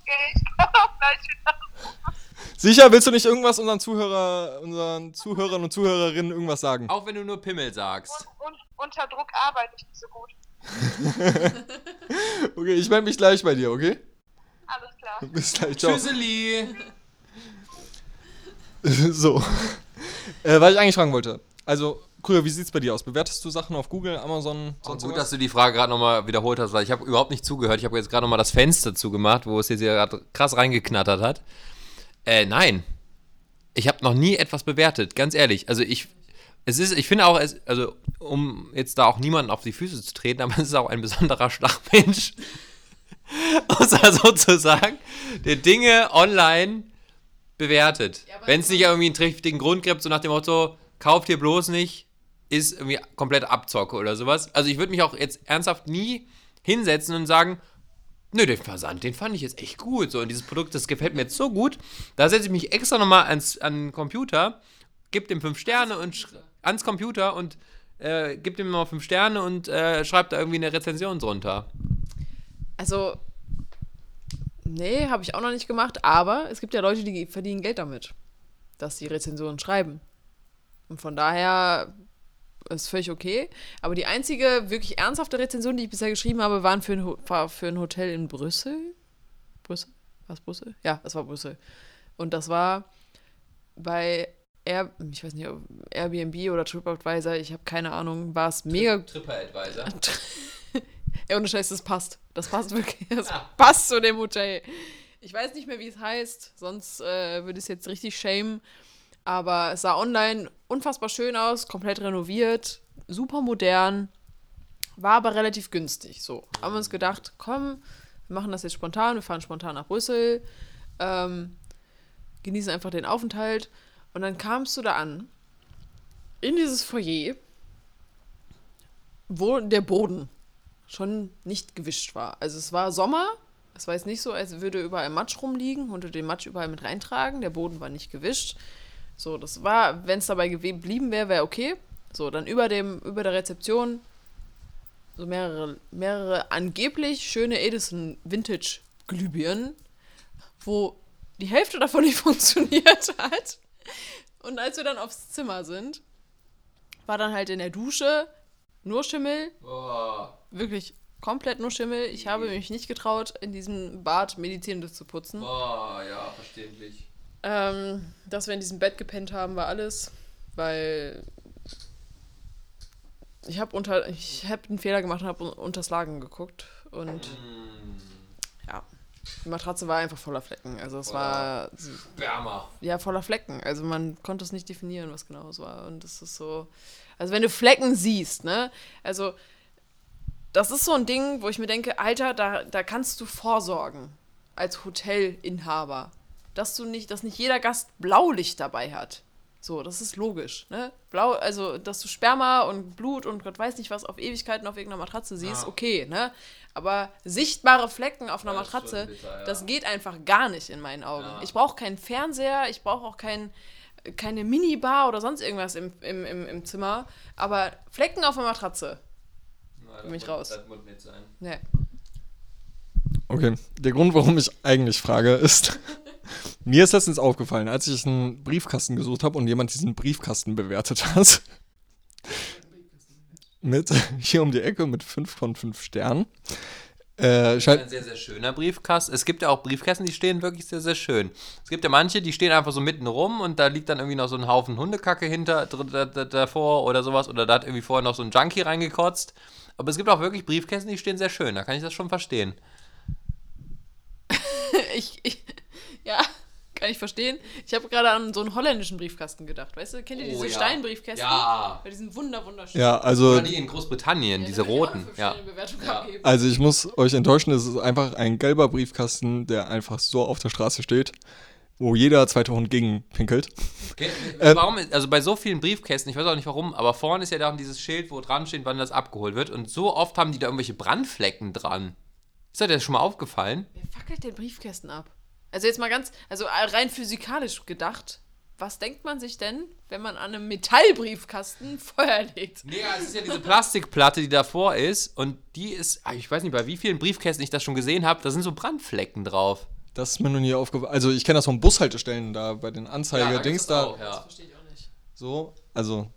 Okay, ich komme gleich wieder. Sicher, willst du nicht irgendwas unseren Zuhörer, unseren Zuhörern und Zuhörerinnen irgendwas sagen? Auch wenn du nur Pimmel sagst. Und, und unter Druck arbeite ich nicht so gut. Okay, ich melde mich gleich bei dir, okay? Alles klar. Bis gleich, ciao. Tschüsseli! So. Äh, was ich eigentlich fragen wollte. Also, Krüger, wie sieht's bei dir aus? Bewertest du Sachen auf Google, Amazon, Oh, sonst gut, was? dass du die Frage gerade nochmal wiederholt hast, weil ich habe überhaupt nicht zugehört. Ich habe jetzt gerade nochmal das Fenster zugemacht, wo es jetzt hier gerade krass reingeknattert hat. Äh, nein. Ich habe noch nie etwas bewertet, ganz ehrlich. Also ich, es ist, ich finde auch, es, also um jetzt da auch niemanden auf die Füße zu treten, aber es ist auch ein besonderer Schlagmensch, um es mal so zu sagen, der Dinge online bewertet. Ja, Wenn es nicht irgendwie einen triftigen Grund gibt, so nach dem Motto, kauft ihr bloß nicht, ist irgendwie komplett Abzocke oder sowas. Also ich würde mich auch jetzt ernsthaft nie hinsetzen und sagen, nö, den Versand, den fand ich jetzt echt gut. So, und dieses Produkt, das gefällt mir jetzt so gut. Da setze ich mich extra nochmal ans an den Computer, gebe dem fünf Sterne und ans Computer und äh, gebe dem mal fünf Sterne und äh, schreibe da irgendwie eine Rezension drunter. Also, nee, habe ich auch noch nicht gemacht, aber es gibt ja Leute, die verdienen Geld damit, dass sie Rezensionen schreiben. Und von daher ist völlig okay. Aber die einzige wirklich ernsthafte Rezension, die ich bisher geschrieben habe, waren für ein, war für ein Hotel in Brüssel. Brüssel? War es Brüssel? Ja, es war Brüssel. Und das war bei Air, ich weiß nicht, Airbnb oder TripAdvisor, ich habe keine Ahnung, war es mega TripAdvisor. ja, ohne Scheiß, das passt. Das passt wirklich. Das passt zu dem Hotel. Ich weiß nicht mehr, wie es heißt, sonst äh, würde ich es jetzt richtig schämen. Aber es sah online unfassbar schön aus, komplett renoviert, super modern, war aber relativ günstig. So, haben wir uns gedacht, komm, wir machen das jetzt spontan, wir fahren spontan nach Brüssel, ähm, genießen einfach den Aufenthalt. Und dann kamst du da an, in dieses Foyer, wo der Boden schon nicht gewischt war. Also es war Sommer, es war jetzt nicht so, als würde überall Matsch rumliegen und du den Matsch überall mit reintragen. Der Boden war nicht gewischt. So, das war, wenn es dabei geblieben wäre, wäre okay. So, dann über dem, über der Rezeption so mehrere, mehrere angeblich schöne Edison Vintage Glühbirnen, wo die Hälfte davon nicht funktioniert hat. Und als wir dann aufs Zimmer sind, war dann halt in der Dusche nur Schimmel, Boah. wirklich komplett nur Schimmel. Ich habe mich nicht getraut, in diesem Bad Medizinendes zu putzen. Boah, ja, verständlich. Ähm, dass wir in diesem Bett gepennt haben, war alles, weil ich habe unter, ich habe einen Fehler gemacht und habe unter das Lagen geguckt und ja, die Matratze war einfach voller Flecken. Also es war Wärmer. ja voller Flecken. Also man konnte es nicht definieren, was genau es war. Und das ist so, also wenn du Flecken siehst, ne, also das ist so ein Ding, wo ich mir denke, Alter, da, da kannst du vorsorgen als Hotelinhaber, dass du nicht, dass nicht jeder Gast Blaulicht dabei hat. So, das ist logisch, ne? Blau, also, dass du Sperma und Blut und Gott weiß nicht was auf Ewigkeiten auf irgendeiner Matratze siehst, Ja. okay, ne? Aber sichtbare Flecken auf einer Ja, das Matratze, schon bitter, ja. das geht einfach gar nicht in meinen Augen. Ja. Ich brauche keinen Fernseher, ich brauche auch kein, keine Minibar oder sonst irgendwas im, im, im, im Zimmer. Aber Flecken auf der Matratze, Für mich raus. Das muss nicht sein. ne. Okay, der Grund, warum ich eigentlich frage, ist, Mir ist letztens aufgefallen, als ich einen Briefkasten gesucht habe und jemand diesen Briefkasten bewertet hat. mit hier um die Ecke mit 5 von 5 Sternen. Äh, scheint, Ein sehr, sehr schöner Briefkasten. Es gibt ja auch Briefkästen, die stehen wirklich sehr, sehr schön. Es gibt ja manche, die stehen einfach so mitten rum und da liegt dann irgendwie noch so ein Haufen Hundekacke hinter davor oder sowas. Oder da hat irgendwie vorher noch so ein Junkie reingekotzt. Aber es gibt auch wirklich Briefkästen, die stehen sehr schön. Da kann ich das schon verstehen. Ich, ich, ja, kann ich verstehen. Ich habe gerade an so einen holländischen Briefkasten gedacht. Weißt du, kennt ihr diese Oh ja. Steinbriefkästen? Ja. Bei diesen wunder wunderschönen. ja, also, Oder die in Großbritannien, diese roten. Ja. Ja. also ich muss euch enttäuschen, es ist einfach ein gelber Briefkasten, der einfach so auf der Straße steht, wo jeder zweite Hund gegen pinkelt. Okay. Ähm, warum, ist- also bei so vielen Briefkästen, ich weiß auch nicht warum, aber vorne ist ja da dieses Schild, wo dran steht, wann das abgeholt wird. Und so oft haben die da irgendwelche Brandflecken dran. Ist dir das schon mal aufgefallen? Wer fackelt den Briefkästen ab? Also jetzt mal ganz, also rein physikalisch gedacht, was denkt man sich denn, wenn man an einem Metallbriefkasten Feuer legt? Nee, es ist ja diese Plastikplatte, die davor ist. Und die ist, ah, ich weiß nicht, bei wie vielen Briefkästen ich das schon gesehen habe, da sind so Brandflecken drauf. Das ist mir noch nie aufgefallen. Also ich kenne das von Bushaltestellen da bei den Anzeige-Dings da. Auch, ja. Verstehe ich auch nicht. So, also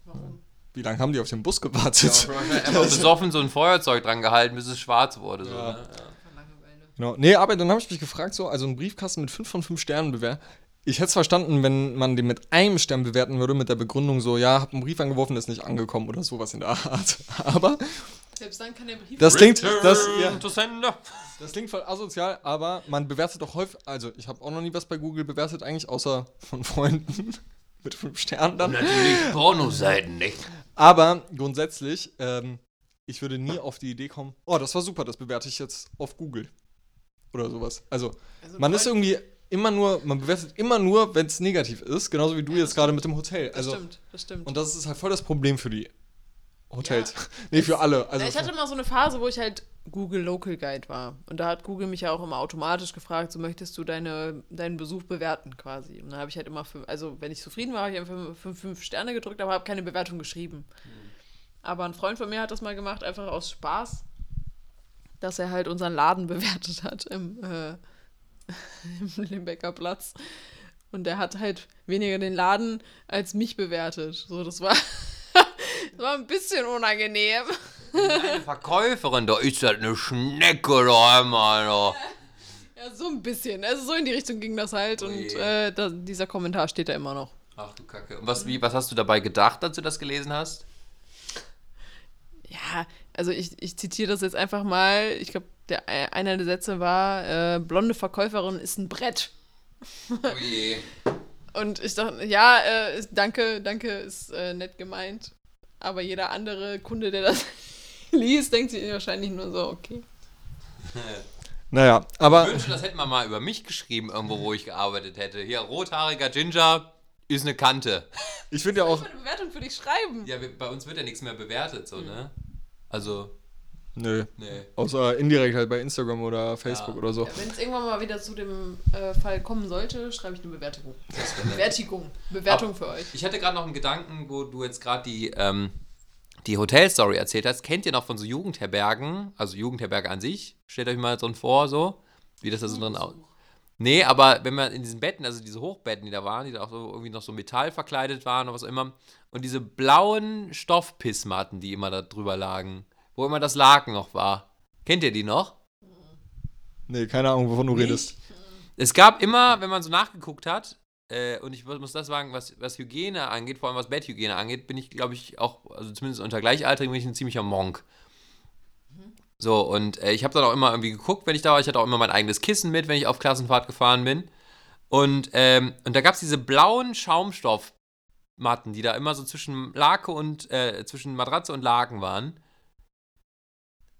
wie lange haben die auf den Bus gewartet? Einfach besoffen so ein Feuerzeug dran gehalten, bis es schwarz wurde. So, Ja. Genau. Nee, aber dann habe ich mich gefragt, so, also ein Briefkasten mit 5 von 5 Sternen bewerten. Ich hätte es verstanden, wenn man den mit einem Stern bewerten würde, mit der Begründung so, ja, hab einen Brief angeworfen, ist nicht angekommen oder sowas in der Art. Aber Selbst dann kann der Brief. das klingt, das, ja, das klingt voll asozial, aber man bewertet doch häufig, also ich habe auch noch nie was bei Google bewertet, eigentlich, außer von Freunden mit 5 Sternen dann. Natürlich Pornoseiten, nicht? Aber grundsätzlich, ähm, ich würde nie auf die Idee kommen, oh, das war super, das bewerte ich jetzt auf Google. Oder sowas. Also, Also man ist irgendwie immer nur, man bewertet immer nur, wenn es negativ ist, genauso wie du jetzt gerade mit dem Hotel. Das Also, stimmt, das stimmt. und das ist halt voll das Problem für die Hotels. Ja. nee, für alle. Also, Ja, ich hatte mal so eine Phase, wo ich halt Google Local Guide war. Und da hat Google mich ja auch immer automatisch gefragt, so möchtest du deine, deinen Besuch bewerten quasi. Und dann habe ich halt immer, fünf, also wenn ich zufrieden war, habe ich einfach fünf, fünf Sterne gedrückt, aber habe keine Bewertung geschrieben. Aber ein Freund von mir hat das mal gemacht, einfach aus Spaß, dass er halt unseren Laden bewertet hat im, äh, im Limbecker Platz. Und der hat halt weniger den Laden als mich bewertet. So, das war, das war ein bisschen unangenehm. Eine Verkäuferin, da ist das eine Schnecke da einmal. Da. Ja, so ein bisschen. Also so in die Richtung ging das halt. Und Ui. äh, da, dieser Kommentar steht da immer noch. Ach du Kacke. Und was, wie, was hast du dabei gedacht, als du das gelesen hast? Ja, also ich, ich zitiere das jetzt einfach mal. Ich glaube, der äh, einer der Sätze war, äh, blonde Verkäuferin ist ein Brett. Oh je. Und ich dachte, ja, äh, danke, danke, ist äh, nett gemeint. Aber jeder andere Kunde, der das liest, denkt sich wahrscheinlich nur so, okay. naja, Ich aber wünsche, das hätte man mal über mich geschrieben, irgendwo, wo ich gearbeitet hätte. Hier, rothaariger Ginger ist eine Kante. ich finde ja auch, Ich eine Bewertung für dich schreiben. Ja, bei uns wird ja nichts mehr bewertet, so, ne? Also, nö. nee. Außer indirekt halt bei Instagram oder Facebook Ja. oder so. Ja, Wenn es irgendwann mal wieder zu dem äh, Fall kommen sollte, schreibe ich eine Bewertung. Bewertung. Bewertung für euch. Ich hatte gerade noch einen Gedanken, wo du jetzt gerade die, ähm, die Hotelstory erzählt hast. Kennt ihr noch von so Jugendherbergen? Also Jugendherberge an sich? Stellt euch mal so ein vor, so, wie das da so drin aussieht. Nee, aber wenn man in diesen Betten, also diese Hochbetten, die da waren, die da auch so irgendwie noch so Metall verkleidet waren oder was auch immer, und diese blauen Stoffpissmatten, die immer da drüber lagen, wo immer das Laken noch war. Kennt ihr die noch? Nee, keine Ahnung, wovon du redest. Es gab immer, wenn man so nachgeguckt hat, äh, und ich muss das sagen, was, was Hygiene angeht, vor allem was Betthygiene angeht, bin ich, glaube ich, auch, also zumindest unter Gleichaltrigen, bin ich ein ziemlicher Monk. So, und äh, ich habe dann auch immer irgendwie geguckt, wenn ich da war. Ich hatte auch immer mein eigenes Kissen mit, wenn ich auf Klassenfahrt gefahren bin. Und, ähm, und da gab es diese blauen Schaumstoffmatten, die da immer so zwischen Lake und, äh, zwischen Matratze und Laken waren.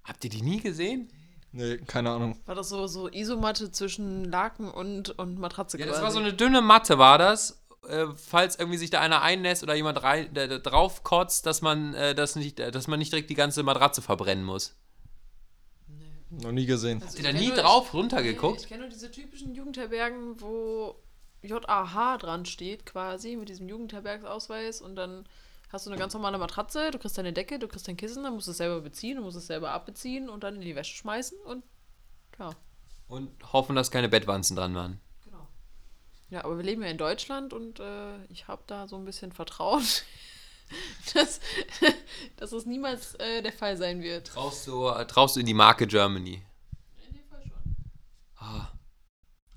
Habt ihr die nie gesehen? Nee, keine Ahnung. War das so, so Isomatte zwischen Laken und, und Matratze Ja, quasi? das war so eine dünne Matte, war das. Äh, falls irgendwie sich da einer einnässt oder jemand rein, der, der drauf kotzt, dass man, äh, das nicht, dass man nicht direkt die ganze Matratze verbrennen muss. Noch nie gesehen. Also Habt ihr da nie nur- drauf Nee, runtergeguckt? ich kenne nur diese typischen Jugendherbergen, wo JAH dran steht quasi, mit diesem Jugendherbergsausweis und dann hast du eine ganz normale Matratze, du kriegst deine Decke, du kriegst dein Kissen, dann musst du es selber beziehen, du musst es selber abbeziehen und dann in die Wäsche schmeißen und ja, Und hoffen, dass keine Bettwanzen dran waren. genau. Ja, aber wir leben ja in Deutschland und äh, ich habe da so ein bisschen Vertrauen, dass, dass es niemals äh, der Fall sein wird. Traust du, traust du in die Marke Germany? In dem Fall schon. Ah,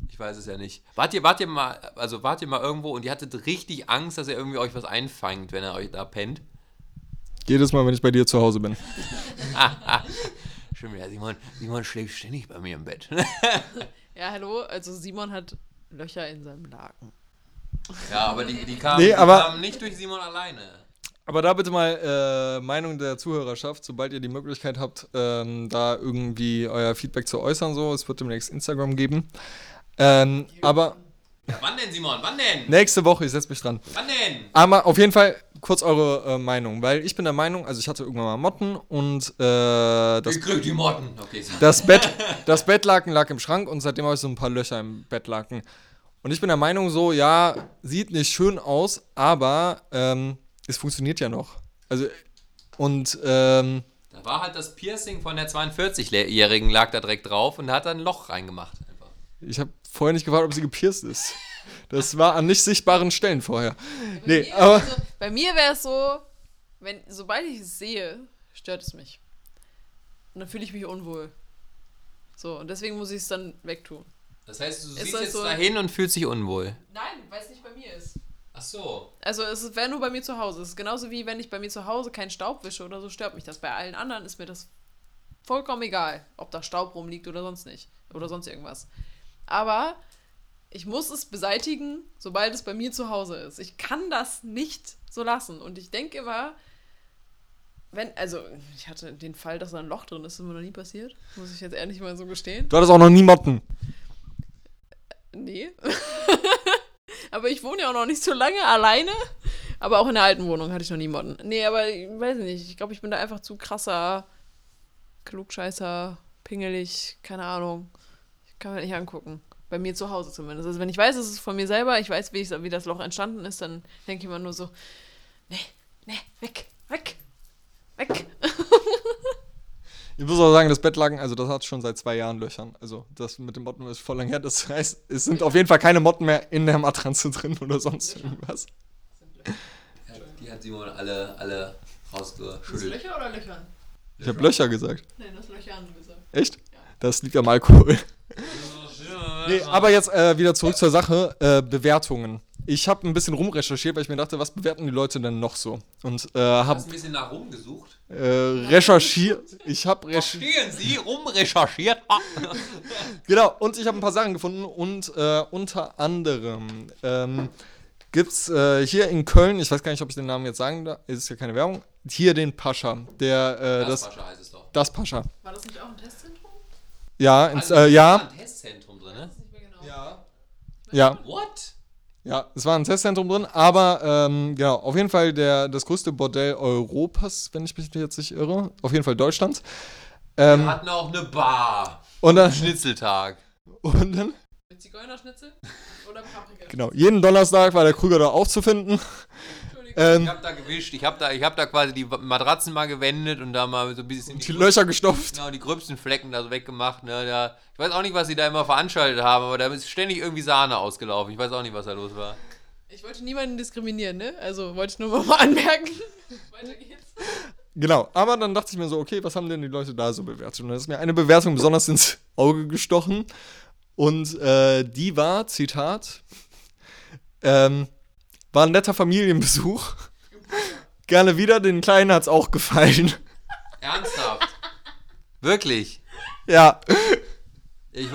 ich weiß es ja nicht. Wart ihr, wart ihr mal, also wart ihr mal irgendwo und ihr hattet richtig Angst, dass er irgendwie euch was einfangt, wenn er euch da pennt? Jedes Mal, wenn ich bei dir zu Hause bin. Stimmt, ja, Simon, Simon schläft ständig bei mir im Bett. Ja, hallo, also Simon hat Löcher in seinem Laken. ja, aber die, die, kamen, Nee, die aber- kamen nicht durch Simon alleine. Aber da bitte mal äh, Meinung der Zuhörerschaft, sobald ihr die Möglichkeit habt, ähm, da irgendwie euer Feedback zu äußern. So, es wird demnächst Instagram geben. Ähm, aber Ja, wann denn, Simon? Wann denn? nächste Woche, ich setze mich dran. Wann denn? Aber auf jeden Fall kurz eure äh, Meinung, weil ich bin der Meinung, also ich hatte irgendwann mal Motten und äh, das, die Motten. Okay, Simon. das, Bett, das Bettlaken lag im Schrank und seitdem habe ich so ein paar Löcher im Bettlaken. Und ich bin der Meinung so, ja, sieht nicht schön aus, aber ähm, es funktioniert ja noch. Also, und ähm, Da war halt das Piercing von der 42-Jährigen lag da direkt drauf und da hat er ein Loch reingemacht. Einfach. ich habe vorher nicht gefragt, ob sie gepierst ist. Das war an nicht sichtbaren Stellen vorher. Nee, mir, aber also, bei mir wäre es so, wenn, sobald ich es sehe, stört es mich. Und dann fühle ich mich unwohl. So, und deswegen muss ich es dann wegtun. Das heißt, du Ist siehst jetzt so- dahin und fühlst dich unwohl. Nein, weil es nicht bei mir ist. Ach so. Also es wäre nur bei mir zu Hause. Es ist genauso wie wenn ich bei mir zu Hause keinen Staub wische oder so, stört mich das. Bei allen anderen ist mir das vollkommen egal, ob da Staub rumliegt oder sonst nicht. Oder sonst irgendwas. Aber ich muss es beseitigen, sobald es bei mir zu Hause ist. Ich kann das nicht so lassen. Und ich denke immer, wenn, also ich hatte den Fall, dass da ein Loch drin ist, ist mir noch nie passiert. Muss ich jetzt ehrlich mal so gestehen. du hattest auch noch nie Motten. Nee. aber ich wohne ja auch noch nicht so lange alleine. Aber auch in der alten Wohnung hatte ich noch nie Motten. Nee, aber ich weiß nicht. Ich glaube, ich bin da einfach zu krasser Klugscheißer, pingelig, keine Ahnung. Ich kann mir nicht angucken. Bei mir zu Hause zumindest. Also wenn ich weiß, es ist von mir selber, ich weiß, wie, wie das Loch entstanden ist, dann denke ich immer nur so, nee, nee, weg, weg, weg. Ich muss auch sagen, das Bettlaken, also das hat schon seit zwei Jahren Löchern. Also das mit den Motten ist voll lang her. Das heißt, es sind auf jeden Fall keine Motten mehr in der Matratze drin oder sonst irgendwas. Die hat Simon alle, alle rausgeschüttelt. Löcher oder Löchern? Ich habe Löcher gesagt. Nein, das Löchern gesagt. Echt? Das liegt am Alkohol. Nee, aber jetzt äh, wieder zurück zur Sache. Äh, Bewertungen. Ich habe ein bisschen rumrecherchiert, weil ich mir dachte, was bewerten die Leute denn noch so? Und äh, habe Hast ein bisschen nach rumgesucht? äh, recherchiert. Ich habe recherchiert. Sie rumrecherchiert? Ah. Genau, und ich habe ein paar Sachen gefunden und äh, unter anderem ähm, gibt es äh, hier in Köln, ich weiß gar nicht, ob ich den Namen jetzt sagen darf, ist ja keine Werbung, hier den Pascha, der, äh, das, Das, heißt es doch. das Pascha. War das nicht auch ein Testzentrum? Ja, ins, Also, äh, da ja, war ein Testzentrum drin, ne? Nicht mehr genau. ja, ja, What? Ja, es war ein Testzentrum drin, aber ähm, genau, auf jeden Fall der, das größte Bordell Europas, wenn ich mich jetzt nicht irre, auf jeden Fall Deutschlands. Wir Ähm, hatten auch eine Bar. und dann, Schnitzeltag. und dann Mit Zigeunerschnitzel oder Paprika? Genau, jeden Donnerstag war der Krüger da auch finden. Ich Ähm, hab da gewischt, ich hab da, ich hab da quasi die Matratzen mal gewendet und da mal so ein bisschen die Löcher gestopft. genau, die gröbsten Flecken da so weggemacht. Ne? Da, ich weiß auch nicht, was sie da immer veranstaltet haben, aber da ist ständig irgendwie Sahne ausgelaufen. Ich weiß auch nicht, was da los war. Ich wollte niemanden diskriminieren, ne? Also wollte ich nur mal anmerken. Weiter geht's. Genau, aber dann dachte ich mir so, okay, was haben denn die Leute da so bewertet? Und dann ist mir eine Bewertung besonders ins Auge gestochen. Und äh, die war, Zitat, ähm, war ein netter Familienbesuch. Gerne wieder, den Kleinen hat's auch gefallen. Ernsthaft? Wirklich? ja, Ich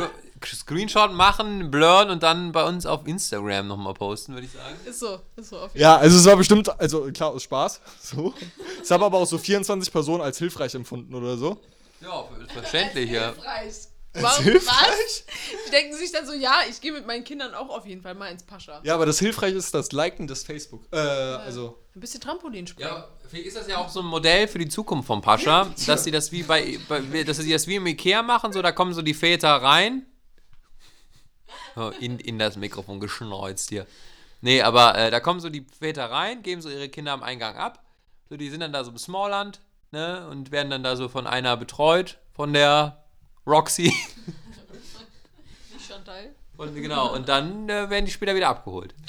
Screenshot machen, blurren und dann bei uns auf Instagram nochmal posten, würde ich sagen. Ist so, ist so auf jeden ja, also es war bestimmt, also klar, aus Spaß, so. Es haben aber auch so 24 Personen als hilfreich empfunden oder so. Ja, verständlich, ja. Hilfreich. Warum hilfreich? was? Die denken sich dann so, ja, ich gehe mit meinen Kindern auch auf jeden Fall mal ins Pascha. Ja, aber das hilfreich ist das Liken des Facebook. Äh, also. Ein bisschen Trampolin springen. Ja, vielleicht ist das ja auch so ein Modell für die Zukunft vom Pascha, dass sie das wie bei, bei dass sie das wie im Ikea machen, so da kommen so die Väter rein. Oh, in, in das Mikrofon geschneuzt hier. Nee, aber äh, da kommen so die Väter rein, geben so ihre Kinder am Eingang ab. So, die sind dann da so im Smallland, ne, und werden dann da so von einer betreut, von der Roxy. Nicht Chantal. Und genau, und dann äh, werden die später wieder abgeholt.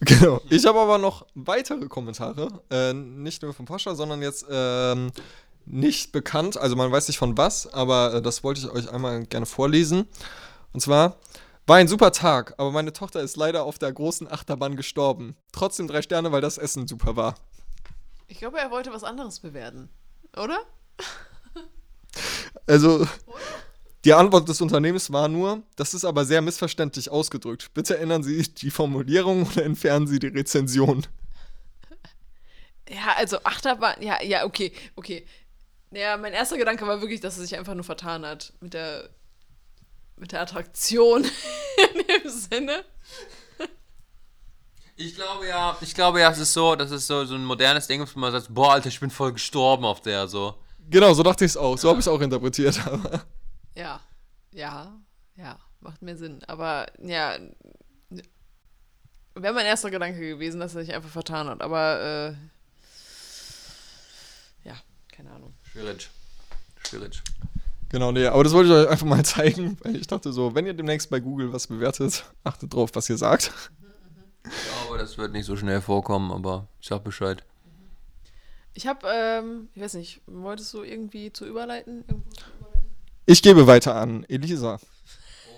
Genau. Ich habe aber noch weitere Kommentare. Äh, nicht nur von Pascha, sondern jetzt ähm, nicht bekannt. Also man weiß nicht von was, aber äh, das wollte ich euch einmal gerne vorlesen. Und zwar. War ein super Tag, aber meine Tochter ist leider auf der großen Achterbahn gestorben. Trotzdem drei Sterne, weil das Essen super war. Ich glaube, er wollte was anderes bewerten. Oder? Also, die Antwort des Unternehmens war nur, das ist aber sehr missverständlich ausgedrückt. Bitte ändern Sie die Formulierung oder entfernen Sie die Rezension. Ja, also Achterbahn, ja, ja, okay, okay. Ja, mein erster Gedanke war wirklich, dass er sich einfach nur vertan hat mit der mit der Attraktion in dem Sinne. Ich glaube ja, ich glaube ja, es ist so, das ist so, so ein modernes Ding, wo man sagt, boah, Alter, ich bin voll gestorben auf der, so. Genau, so dachte ich es auch. So habe ich es auch interpretiert. Aber Ja, ja, ja, macht mir Sinn. Aber ja, wäre mein erster Gedanke gewesen, dass er sich einfach vertan hat. Aber äh, ja, keine Ahnung. Schwierig. Schwierig. genau, nee, aber das wollte ich euch einfach mal zeigen, weil ich dachte so, wenn ihr demnächst bei Google was bewertet, achtet drauf, was ihr sagt. Ich glaube, das wird nicht so schnell vorkommen, aber ich sag Bescheid. Ich habe, ähm, ich weiß nicht, wolltest du irgendwie zu überleiten? Irgendwo zu überleiten? Ich gebe weiter an Elisa.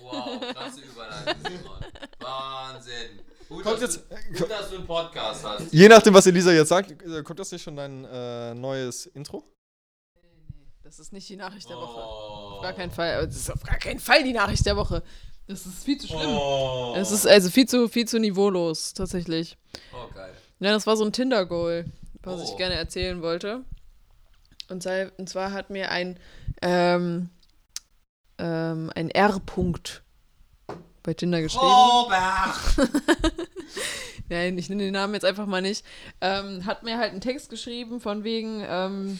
Oh, wow, klasse Überleitung, Simon. Wahnsinn. Gut, Kommt dass, jetzt- du, gut, dass du einen Podcast hast. Je nachdem, was Elisa jetzt sagt, äh, kommt das nicht schon dein äh, neues Intro? Das ist nicht die Nachricht der Woche. Oh. Auf gar keinen Fall. aber Das ist auf gar keinen Fall die Nachricht der Woche. Das ist viel zu schlimm. Oh. Es ist also viel zu, viel zu niveaulos, tatsächlich. oh, geil. Ja, das war so ein Tinder-Goal, was Oh. ich gerne erzählen wollte. Und, sei, und zwar hat mir ein, ähm, ähm, ein R-Punkt bei Tinder geschrieben. Robert! Nein, ich nenne den Namen jetzt einfach mal nicht. Ähm, hat mir halt einen Text geschrieben von wegen, ähm,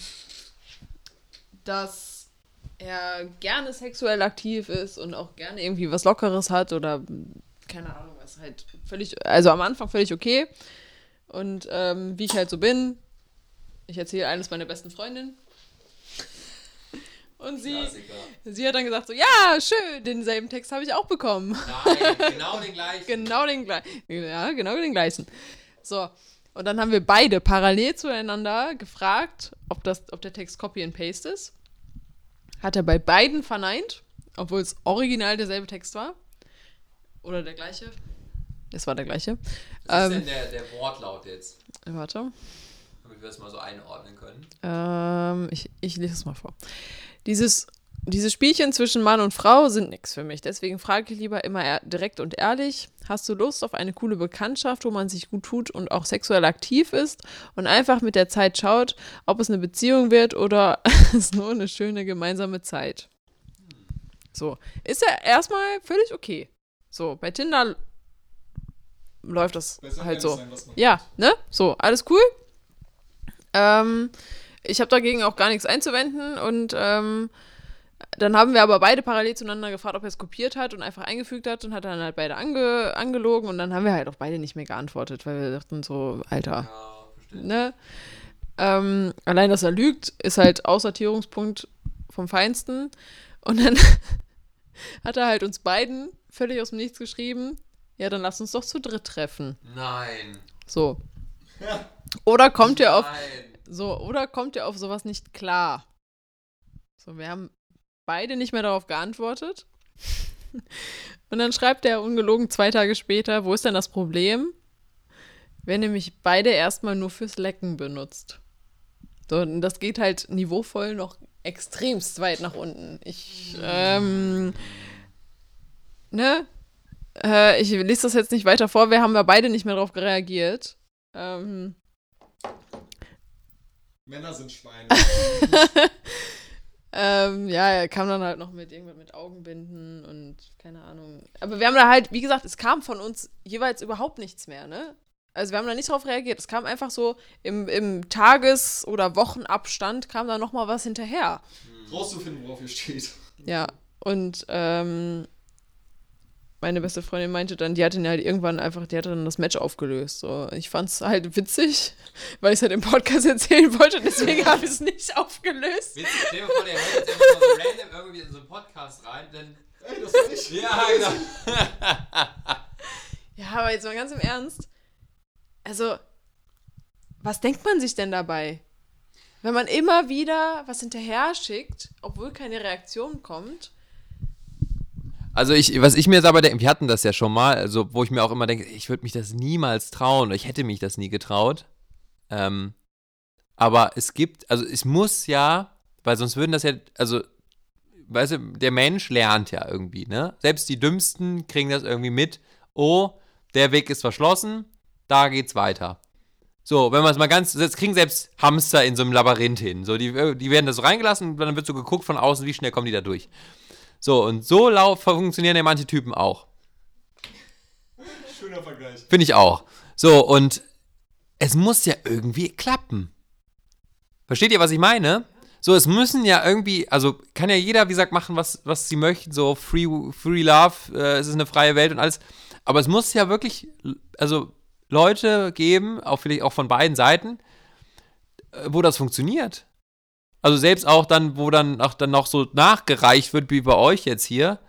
dass er gerne sexuell aktiv ist und auch gerne irgendwie was Lockeres hat oder keine Ahnung, was halt völlig, also am Anfang völlig okay. Und ähm, wie ich halt so bin, ich erzähle eines meiner besten Freundinnen. Und sie, Klassiker. sie hat dann gesagt so, ja, schön, denselben Text habe ich auch bekommen. Nein, genau den gleichen. Genau den gleichen. Ja, genau den gleichen. So. Und dann haben wir beide parallel zueinander gefragt, ob, das, ob der Text Copy and Paste ist. Hat er bei beiden verneint, obwohl es original derselbe Text war. Oder der gleiche. Es war der gleiche. Was ist Ähm, denn der, der Wortlaut jetzt? Warte. Damit wir das mal so einordnen können. Ähm, ich, ich lese es mal vor. Dieses, diese Spielchen zwischen Mann und Frau sind nichts für mich. Deswegen frage ich lieber immer direkt und ehrlich: Hast du Lust auf eine coole Bekanntschaft, wo man sich gut tut und auch sexuell aktiv ist und einfach mit der Zeit schaut, ob es eine Beziehung wird oder es nur eine schöne gemeinsame Zeit? So, ist ja erstmal völlig okay. So, bei Tinder läuft das halt so. Ja, ne? So, alles cool. Ähm, ich habe dagegen auch gar nichts einzuwenden und ähm, dann haben wir aber beide parallel zueinander gefragt, ob er es kopiert hat und einfach eingefügt hat und hat dann halt beide ange angelogen und dann haben wir halt auch beide nicht mehr geantwortet, weil wir dachten so, Alter, Ja, ne? Ähm, allein, dass er lügt, ist halt Aussortierungspunkt vom Feinsten. Und dann hat er halt uns beiden völlig aus dem Nichts geschrieben, ja, dann lass uns doch zu dritt treffen. Nein. So. Oder kommt ihr auf Nein. so, oder kommt ihr auf sowas nicht klar? So, wir haben beide nicht mehr darauf geantwortet. Und dann schreibt er ungelogen zwei Tage später, wo ist denn das Problem? Wenn nämlich beide erstmal nur fürs Lecken benutzt. So, und das geht halt niveauvoll noch extremst weit nach unten. Ich, ähm, ne? Äh, ich lese das jetzt nicht weiter vor, wir haben ja beide nicht mehr darauf reagiert. Ähm, Männer sind Schweine. Ähm, ja, er kam dann halt noch mit irgendwas mit Augenbinden und keine Ahnung. Aber wir haben da halt, wie gesagt, es kam von uns jeweils überhaupt nichts mehr, ne? Also wir haben da nicht drauf reagiert. Es kam einfach so im, im Tages- oder Wochenabstand kam da nochmal was hinterher. Rauszufinden, worauf ihr steht. Ja. Und ähm, meine beste Freundin meinte dann, die hat ihn halt irgendwann einfach, die hat dann das Match aufgelöst. So. Ich fand's halt witzig, weil ich es halt im Podcast erzählen wollte, deswegen habe ich es nicht aufgelöst. Witzig, stell dir vor, der hört jetzt einfach mal so random irgendwie in so einen Podcast rein, dann Ja, genau. Ja, aber jetzt mal ganz im Ernst. Also, was denkt man sich denn dabei? Wenn man immer wieder was hinterher schickt, obwohl keine Reaktion kommt. Also ich, was ich mir jetzt aber denke, wir hatten das ja schon mal, also wo ich mir auch immer denke, ich würde mich das niemals trauen, ich hätte mich das nie getraut. Ähm, aber es gibt, also es muss ja, weil sonst würden das ja, also, weißt du, der Mensch lernt ja irgendwie, ne? Selbst die Dümmsten kriegen das irgendwie mit. Oh, der Weg ist verschlossen, da geht's weiter. So, wenn man es mal ganz, das kriegen selbst Hamster in so einem Labyrinth hin. So, die, die werden da so reingelassen dann wird so geguckt von außen, wie schnell kommen die da durch. So, und so funktionieren ja manche Typen auch. Schöner Vergleich. Finde ich auch. So, und es muss ja irgendwie klappen. Versteht ihr, was ich meine? So, es müssen ja irgendwie, also kann ja jeder, wie gesagt, machen, was, was sie möchten, so free, free love, äh, es ist eine freie Welt und alles. Aber es muss ja wirklich, also Leute geben, auch vielleicht auch von beiden Seiten, äh, wo das funktioniert. Also selbst auch dann, wo dann auch dann noch so nachgereicht wird, wie bei euch jetzt hier,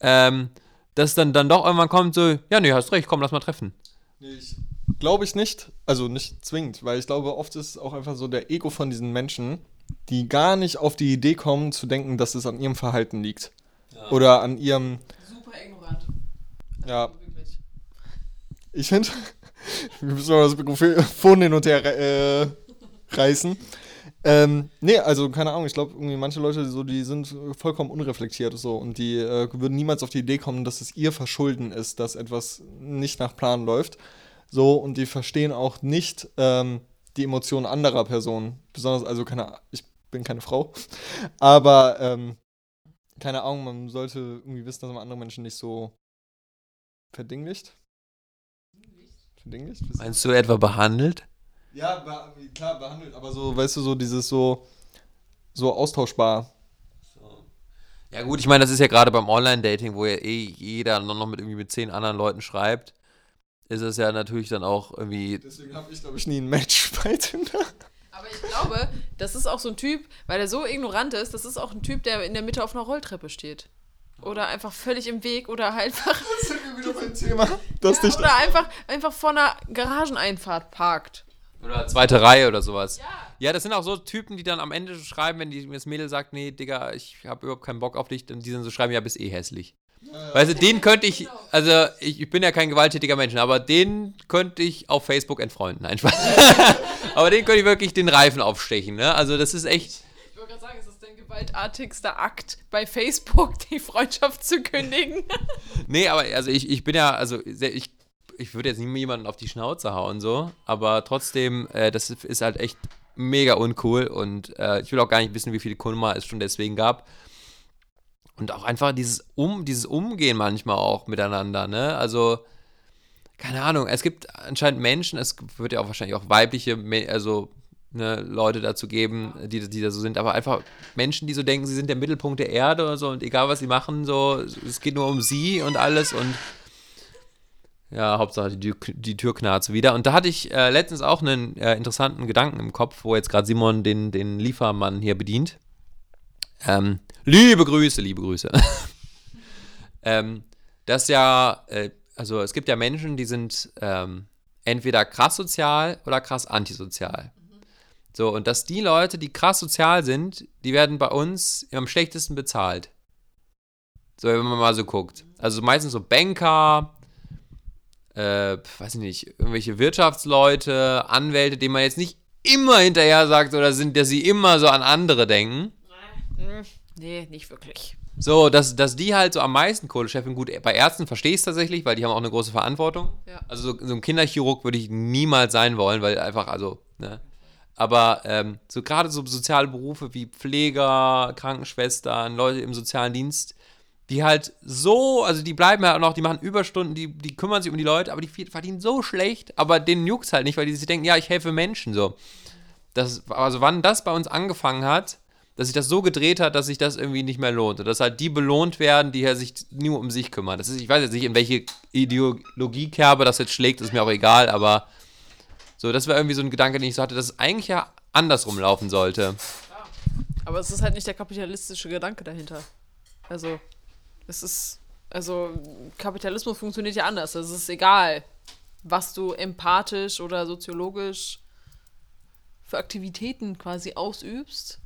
ähm, dass dann, dann doch irgendwann kommt so, ja, nee, hast recht, komm, lass mal treffen. Nee, ich glaube ich nicht. Also nicht zwingend, weil ich glaube, oft ist es auch einfach so der Ego von diesen Menschen, die gar nicht auf die Idee kommen, zu denken, dass es an ihrem Verhalten liegt. Oder an ihrem, Super ignorant. ja, Wirklich. ich finde, wir müssen mal das Mikrofon hin und her äh, reißen. Ähm, nee, also keine Ahnung, ich glaube, irgendwie manche Leute, so, die sind vollkommen unreflektiert so und die äh, würden niemals auf die Idee kommen, dass es ihr Verschulden ist, dass etwas nicht nach Plan läuft. So, und die verstehen auch nicht ähm, die Emotionen anderer Personen. Besonders, also keine ich bin keine Frau, aber ähm, keine Ahnung, man sollte irgendwie wissen, dass man andere Menschen nicht so verdinglicht. Verdinglicht? Meinst du etwa behandelt? Ja, be klar, behandelt, aber so, weißt du, so dieses so, so austauschbar. Ja gut, ich meine, das ist ja gerade beim Online-Dating, wo ja eh jeder nur noch mit irgendwie mit zehn anderen Leuten schreibt, ist es ja natürlich dann auch irgendwie. Deswegen habe ich, glaube ich, nie ein Match bei Tinder. Aber ich glaube, das ist auch so ein Typ, weil er so ignorant ist, das ist auch ein Typ, der in der Mitte auf einer Rolltreppe steht. Oder einfach völlig im Weg oder halt einfach. Das wir wieder beim Thema. Das dich Oder einfach, einfach vor einer Garageneinfahrt parkt. Oder zweite Reihe oder sowas. Ja. Ja, das sind auch so Typen, die dann am Ende schreiben, wenn die, das Mädel sagt, nee, Digga, ich habe überhaupt keinen Bock auf dich, dann die dann so schreiben, ja, bist eh hässlich. Weißt du, den könnte ich, also ich, ich bin ja kein gewalttätiger Mensch, aber den könnte ich auf Facebook entfreunden. Nein, Spaß. aber den könnte ich wirklich den Reifen aufstechen, ne? Also das ist echt. Ich wollte gerade sagen, es ist dein gewaltartigster Akt, bei Facebook die Freundschaft zu kündigen. Nee, aber also ich, ich bin ja, also ich, ich würde jetzt nie jemanden auf die Schnauze hauen, so, aber trotzdem, äh, das ist halt echt mega uncool und äh, ich will auch gar nicht wissen, wie viele Kummer es schon deswegen gab. Und auch einfach dieses Um, dieses Umgehen manchmal auch miteinander, ne? Also, keine Ahnung, es gibt anscheinend Menschen, es wird ja auch wahrscheinlich auch weibliche, also ne, Leute dazu geben, die, die da so sind, aber einfach Menschen, die so denken, sie sind der Mittelpunkt der Erde oder so und egal was sie machen, so, es geht nur um sie und alles und ja, Hauptsache die, Tür- die Tür knarzt wieder. Und da hatte ich äh, letztens auch einen äh, interessanten Gedanken im Kopf, wo jetzt gerade Simon den, den Liefermann hier bedient. Ähm, liebe Grüße, liebe Grüße. ähm, das ja, äh, also es gibt ja Menschen, die sind ähm, entweder krass sozial oder krass antisozial. So, und dass die Leute, die krass sozial sind, die werden bei uns am schlechtesten bezahlt. So, wenn man mal so guckt. Also meistens so Banker, äh, weiß ich nicht, irgendwelche Wirtschaftsleute, Anwälte, denen man jetzt nicht immer hinterher sagt oder sind, dass sie immer so an andere denken. nee, nicht wirklich. So, dass, dass die halt so am meisten Kohle scheffeln. Gut, bei Ärzten verstehe ich es tatsächlich, weil die haben auch eine große Verantwortung. Ja. Also so, so ein Kinderchirurg würde ich niemals sein wollen, weil einfach, also, ne. Aber ähm, so gerade so soziale Berufe wie Pfleger, Krankenschwestern, Leute im sozialen Dienst, die halt so, also die bleiben halt auch noch, die machen Überstunden, die, die kümmern sich um die Leute, aber die verdienen so schlecht, aber denen juckt's halt nicht, weil die sich denken, ja, ich helfe Menschen so. Das, also wann das bei uns angefangen hat, dass sich das so gedreht hat, dass sich das irgendwie nicht mehr lohnt. Und dass halt die belohnt werden, die ja sich nur um sich kümmern. Das ist, ich weiß jetzt nicht, in welche Ideologiekerbe das jetzt schlägt, ist mir auch egal, aber so, das war irgendwie so ein Gedanke, den ich so hatte, dass es eigentlich ja andersrum laufen sollte. Aber es ist halt nicht der kapitalistische Gedanke dahinter. Also, Es ist, also Kapitalismus funktioniert ja anders. Es ist egal, was du empathisch oder soziologisch für Aktivitäten quasi ausübst.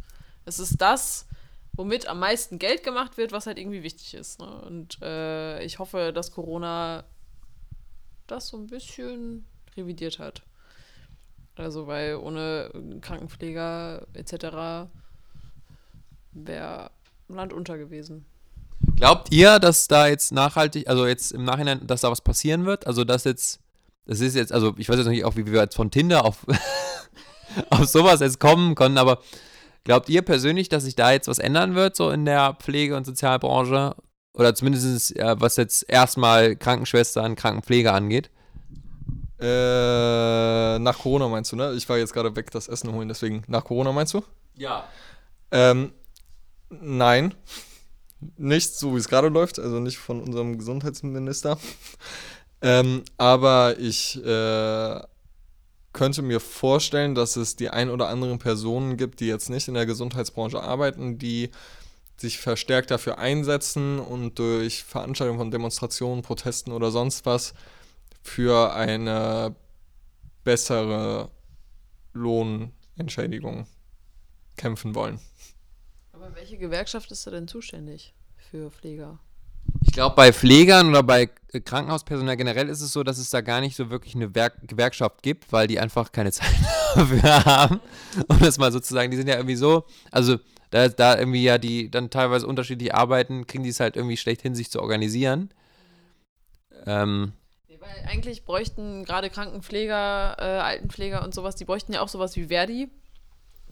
Es ist das, womit am meisten Geld gemacht wird, was halt irgendwie wichtig ist. Ne? Und äh, ich hoffe, dass Corona das so ein bisschen revidiert hat. Also, weil ohne Krankenpfleger etc. wäre Land unter gewesen. Glaubt ihr, dass da jetzt nachhaltig, also jetzt im Nachhinein, dass da was passieren wird? Also, dass jetzt, das ist jetzt, also ich weiß jetzt noch nicht auch, wie wir jetzt von Tinder auf, auf sowas jetzt kommen können, aber glaubt ihr persönlich, dass sich da jetzt was ändern wird, so in der Pflege- und Sozialbranche? Oder zumindest, äh, was jetzt erstmal Krankenschwestern, Krankenpflege angeht? Äh, nach Corona meinst du, ne? Ich war jetzt gerade weg, das Essen holen, deswegen nach Corona meinst du? Ja. Ähm, nein. Nicht so, wie es gerade läuft, also nicht von unserem Gesundheitsminister. ähm, aber ich äh, könnte mir vorstellen, dass es die ein oder anderen Personen gibt, die jetzt nicht in der Gesundheitsbranche arbeiten, die sich verstärkt dafür einsetzen und durch Veranstaltungen von Demonstrationen, Protesten oder sonst was für eine bessere Lohnentschädigung kämpfen wollen. Aber welche Gewerkschaft ist da denn zuständig für Pfleger? Ich glaube, bei Pflegern oder bei äh, Krankenhauspersonal generell ist es so, dass es da gar nicht so wirklich eine Werk Gewerkschaft gibt, weil die einfach keine Zeit dafür haben. Um das mal sozusagen, die sind ja irgendwie so, also da, da irgendwie ja die dann teilweise unterschiedlich arbeiten, kriegen die es halt irgendwie schlecht hin, sich zu organisieren. Ähm, Weil eigentlich bräuchten gerade Krankenpfleger, äh, Altenpfleger und sowas, die bräuchten ja auch sowas wie Verdi,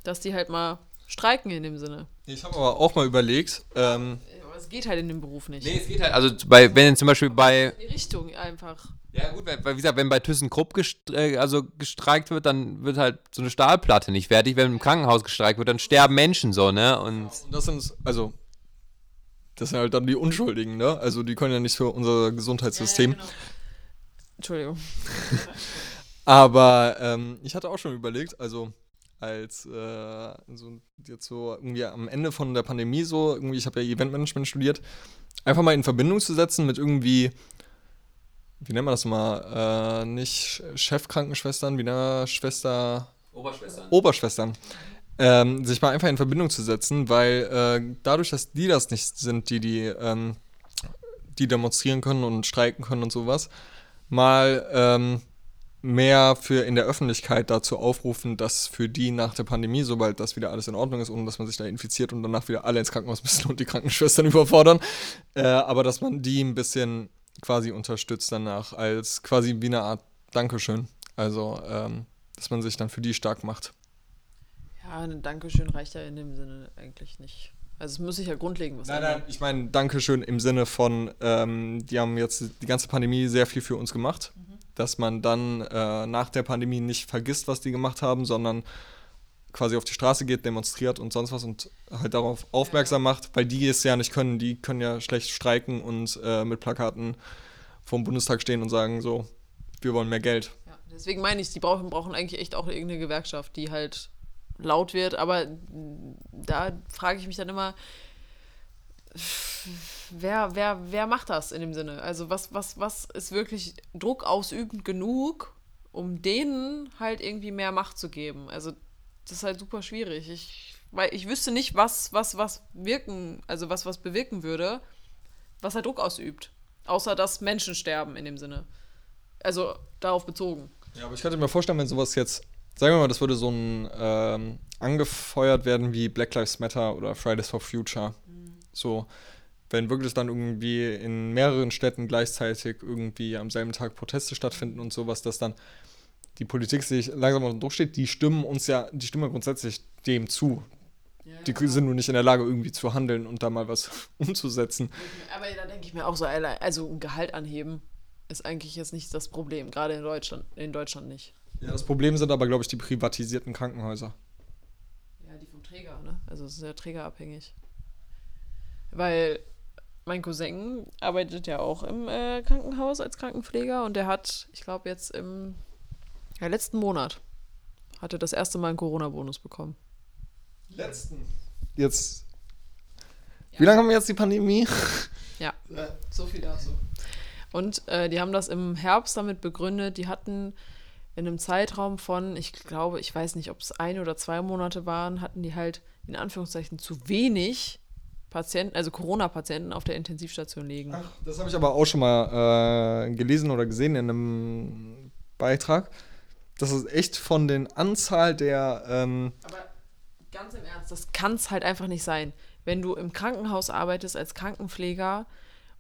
dass die halt mal streiken in dem Sinne. Ich habe aber auch mal überlegt, ähm, Aber es geht halt in dem Beruf nicht. nee, es geht halt, also bei, wenn zum Beispiel bei, Die Richtung einfach. ja gut, weil, wie gesagt, wenn bei ThyssenKrupp gest äh, also gestreikt wird, dann wird halt so eine Stahlplatte nicht fertig. Wenn im Krankenhaus gestreikt wird, dann sterben Menschen so, ne? Und und das sind, also, das sind halt dann die Unschuldigen, ne? Also, die können ja nicht für unser Gesundheitssystem. genau. Entschuldigung. Aber ähm, ich hatte auch schon überlegt, also als äh, so jetzt so irgendwie am Ende von der Pandemie so, irgendwie, ich habe ja Eventmanagement studiert, einfach mal in Verbindung zu setzen mit irgendwie, wie nennt man das mal, äh, nicht Chefkrankenschwestern, wie nennt Schwester, Oberschwestern. Oberschwestern, ähm, sich mal einfach in Verbindung zu setzen, weil äh, dadurch, dass die das nicht sind, die die, ähm, die demonstrieren können und streiken können und sowas, mal ähm, mehr für in der Öffentlichkeit dazu aufrufen, dass für die nach der Pandemie, sobald das wieder alles in Ordnung ist, ohne dass man sich da infiziert und danach wieder alle ins Krankenhaus müssen und die Krankenschwestern überfordern, äh, aber dass man die ein bisschen quasi unterstützt danach als quasi wie eine Art Dankeschön. Also, ähm, dass man sich dann für die stark macht. Ja, ein Dankeschön reicht ja in dem Sinne eigentlich nicht. Also es muss sich ja grundlegend was Nein, ändern. nein, ich meine Dankeschön im Sinne von, ähm, die haben jetzt die ganze Pandemie sehr viel für uns gemacht, dass man dann äh, nach der Pandemie nicht vergisst, was die gemacht haben, sondern quasi auf die Straße geht, demonstriert und sonst was und halt darauf aufmerksam macht, weil die es ja nicht können, die können ja schlecht streiken und äh, mit Plakaten vorm Bundestag stehen und sagen so, wir wollen mehr Geld. Ja, deswegen meine ich, die brauchen, brauchen eigentlich echt auch irgendeine Gewerkschaft, die halt laut wird. Aber da frage ich mich dann immer, wer, wer, wer macht das in dem Sinne? Also was, was, was ist wirklich Druck ausübend genug, um denen halt irgendwie mehr Macht zu geben? Also das ist halt super schwierig. Ich, weil ich wüsste nicht, was, was, was wirken, also was, was bewirken würde, was halt Druck ausübt. Außer dass Menschen sterben in dem Sinne. Also darauf bezogen. Ja, aber ich könnte mir vorstellen, wenn sowas jetzt, sagen wir mal, das würde so ein ähm, angefeuert werden wie Black Lives Matter oder Fridays for Future. So, wenn wirklich dann irgendwie in mehreren Städten gleichzeitig irgendwie am selben Tag Proteste stattfinden und sowas, dass dann die Politik sich langsam unter Druck steht, die stimmen uns ja, die stimmen grundsätzlich dem zu. Die sind nur nicht in der Lage, irgendwie zu handeln und da mal was umzusetzen. Aber da denke ich mir auch so, also ein Gehalt anheben ist eigentlich jetzt nicht das Problem, gerade in Deutschland, in Deutschland nicht. Ja, das Problem sind aber, glaube ich, die privatisierten Krankenhäuser. Ja, die vom Träger, ne? Also es ist ja trägerabhängig. Weil mein Cousin arbeitet ja auch im äh, Krankenhaus als Krankenpfleger und der hat, ich glaube jetzt im ja, letzten Monat, hatte das erste Mal einen Corona-Bonus bekommen. Letzten. Jetzt Wie lange haben wir jetzt die Pandemie? Ja, so viel dazu. Und äh, die haben das im Herbst damit begründet, die hatten in einem Zeitraum von, ich glaube, ich weiß nicht, ob es ein oder zwei Monate waren, hatten die halt in Anführungszeichen zu wenig Patienten, also Corona-Patienten auf der Intensivstation liegen. Ach, das habe ich aber auch schon mal äh, gelesen oder gesehen in einem Beitrag. Das ist echt von den Anzahl der. Ähm, Aber ganz im Ernst, das kann es halt einfach nicht sein. Wenn du im Krankenhaus arbeitest als Krankenpfleger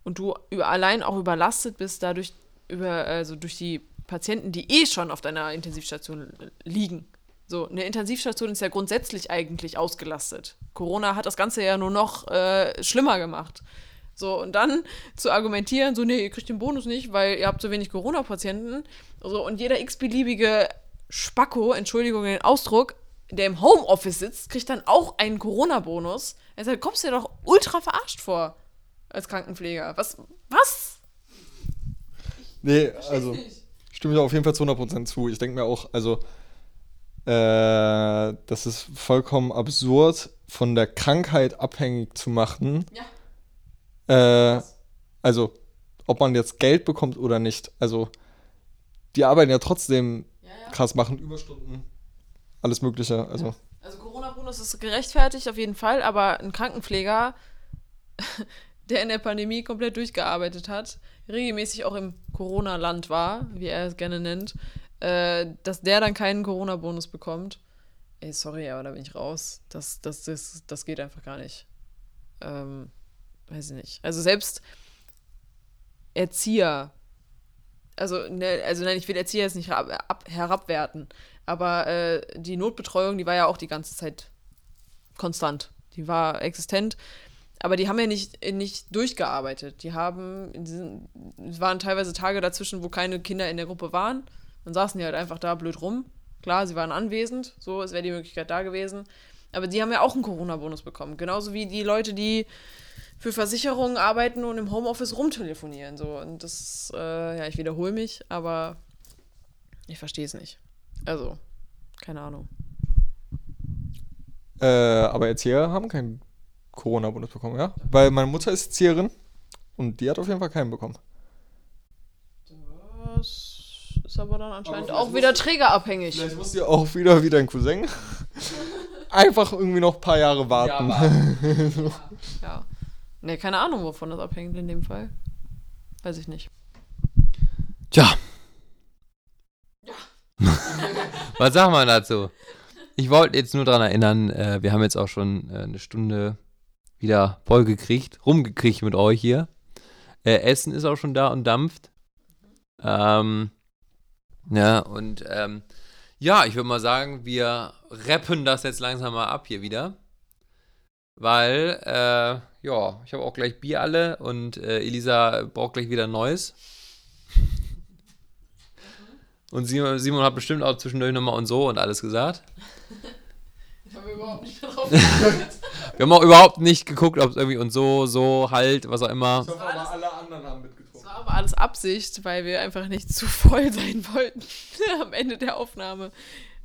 und du über, allein auch überlastet bist, dadurch über, also durch die Patienten, die eh schon auf deiner Intensivstation liegen. So, eine Intensivstation ist ja grundsätzlich eigentlich ausgelastet. Corona hat das Ganze ja nur noch äh, schlimmer gemacht. So, und dann zu argumentieren, so, nee, ihr kriegt den Bonus nicht, weil ihr habt so wenig Corona-Patienten. So, und jeder x-beliebige Spacko, Entschuldigung den Ausdruck, der im Homeoffice sitzt, kriegt dann auch einen Corona-Bonus. Also da kommst du dir doch ultra verarscht vor als Krankenpfleger. Was? Was? nee, also. Stimme ich auf jeden Fall zu 100% zu. Ich denke mir auch, also. Äh, das ist vollkommen absurd, von der Krankheit abhängig zu machen. Ja. Äh, also, ob man jetzt Geld bekommt oder nicht. Also, die arbeiten ja trotzdem Ja, ja. krass, machen Überstunden, alles Mögliche. Also, Also Corona-Bonus ist gerechtfertigt auf jeden Fall, aber ein Krankenpfleger, der in der Pandemie komplett durchgearbeitet hat, regelmäßig auch im Corona-Land war, wie er es gerne nennt, äh, dass der dann keinen Corona-Bonus bekommt. Ey, sorry, aber da bin ich raus. Das, das, das, das geht einfach gar nicht. Ähm, weiß ich nicht. Also selbst Erzieher, also, ne, also nein, ich will Erzieher jetzt nicht herab, ab, herabwerten, aber äh, die Notbetreuung, die war ja auch die ganze Zeit konstant. Die war existent. Aber die haben ja nicht, nicht durchgearbeitet. Die haben, es waren teilweise Tage dazwischen, wo keine Kinder in der Gruppe waren. Dann saßen die halt einfach da blöd rum. Klar, sie waren anwesend, so, es wäre die Möglichkeit da gewesen. Aber die haben ja auch einen Corona-Bonus bekommen. Genauso wie die Leute, die für Versicherungen arbeiten und im Homeoffice rumtelefonieren. So. Und das, äh, ja, ich wiederhole mich, aber ich verstehe es nicht. Also, keine Ahnung. äh, aber Erzieher haben keinen Corona-Bonus bekommen, ja? Weil meine Mutter ist Erzieherin und die hat auf jeden Fall keinen bekommen. Das ist aber dann anscheinend vielleicht auch wieder trägerabhängig. Vielleicht muss ja auch wieder wie dein Cousin einfach irgendwie noch ein paar Jahre warten. Ja. Ne, keine Ahnung, wovon das abhängt in dem Fall. Weiß ich nicht. Tja. Was sagt man dazu? Ich wollte jetzt nur daran erinnern, äh, wir haben jetzt auch schon äh, eine Stunde wieder voll gekriegt, rumgekriegt mit euch hier. Äh, Essen ist auch schon da und dampft. Ähm, ja, und ähm, ja, ich würde mal sagen, wir rappen das jetzt langsam mal ab hier wieder. Weil, äh, ja, ich habe auch gleich Bier alle und äh, Elisa braucht gleich wieder Neues. Und Simon, Simon hat bestimmt auch zwischendurch nochmal und so und alles gesagt. Ich habe überhaupt nicht darauf Wir haben auch überhaupt nicht geguckt, ob es irgendwie und so, so, halt, was auch immer. hoffe aber, alle anderen haben mitgetrunken. Das war aber alles Absicht, weil wir einfach nicht zu voll sein wollten am Ende der Aufnahme.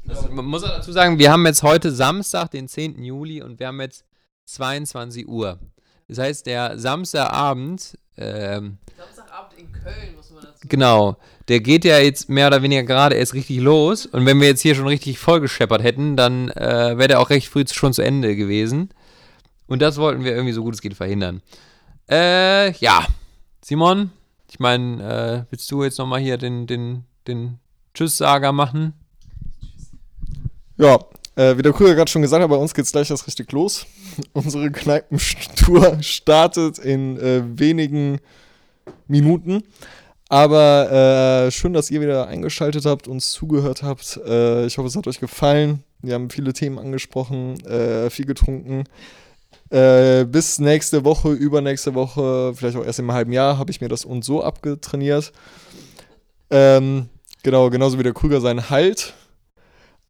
Das, man muss auch dazu sagen, wir haben jetzt heute Samstag, den 10. Juli und wir haben jetzt 22 Uhr. Das heißt, der Samstagabend, ähm, Samstagabend in Köln, muss man dazu genau, der geht ja jetzt mehr oder weniger gerade erst richtig los. Und wenn wir jetzt hier schon richtig vollgescheppert hätten, dann äh, wäre der auch recht früh schon zu Ende gewesen. Und das wollten wir irgendwie so gut es geht verhindern. Äh, ja. Simon, ich meine, äh, willst du jetzt nochmal hier den, den, den Tschüss-Sager machen? Ja, äh, wie der Krüger gerade schon gesagt hat, bei uns geht's gleich erst richtig los. Unsere Kneipentour startet in äh, wenigen Minuten. Aber äh, schön, dass ihr wieder eingeschaltet habt, uns zugehört habt. Äh, ich hoffe, es hat euch gefallen. Wir haben viele Themen angesprochen, äh, viel getrunken. Äh, bis nächste Woche, übernächste Woche, vielleicht auch erst im halben Jahr, habe ich mir das und so abgetrainiert. Ähm, genau, genauso wie der Krüger seinen Halt.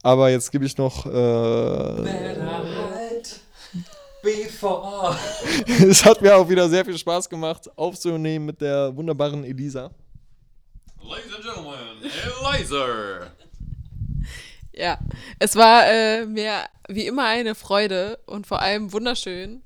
Aber jetzt gebe ich noch. Äh, es hat mir auch wieder sehr viel Spaß gemacht, aufzunehmen mit der wunderbaren Elisa. Ladies and Gentlemen, Eliza! Ja, es war äh, mir wie immer eine Freude und vor allem wunderschön.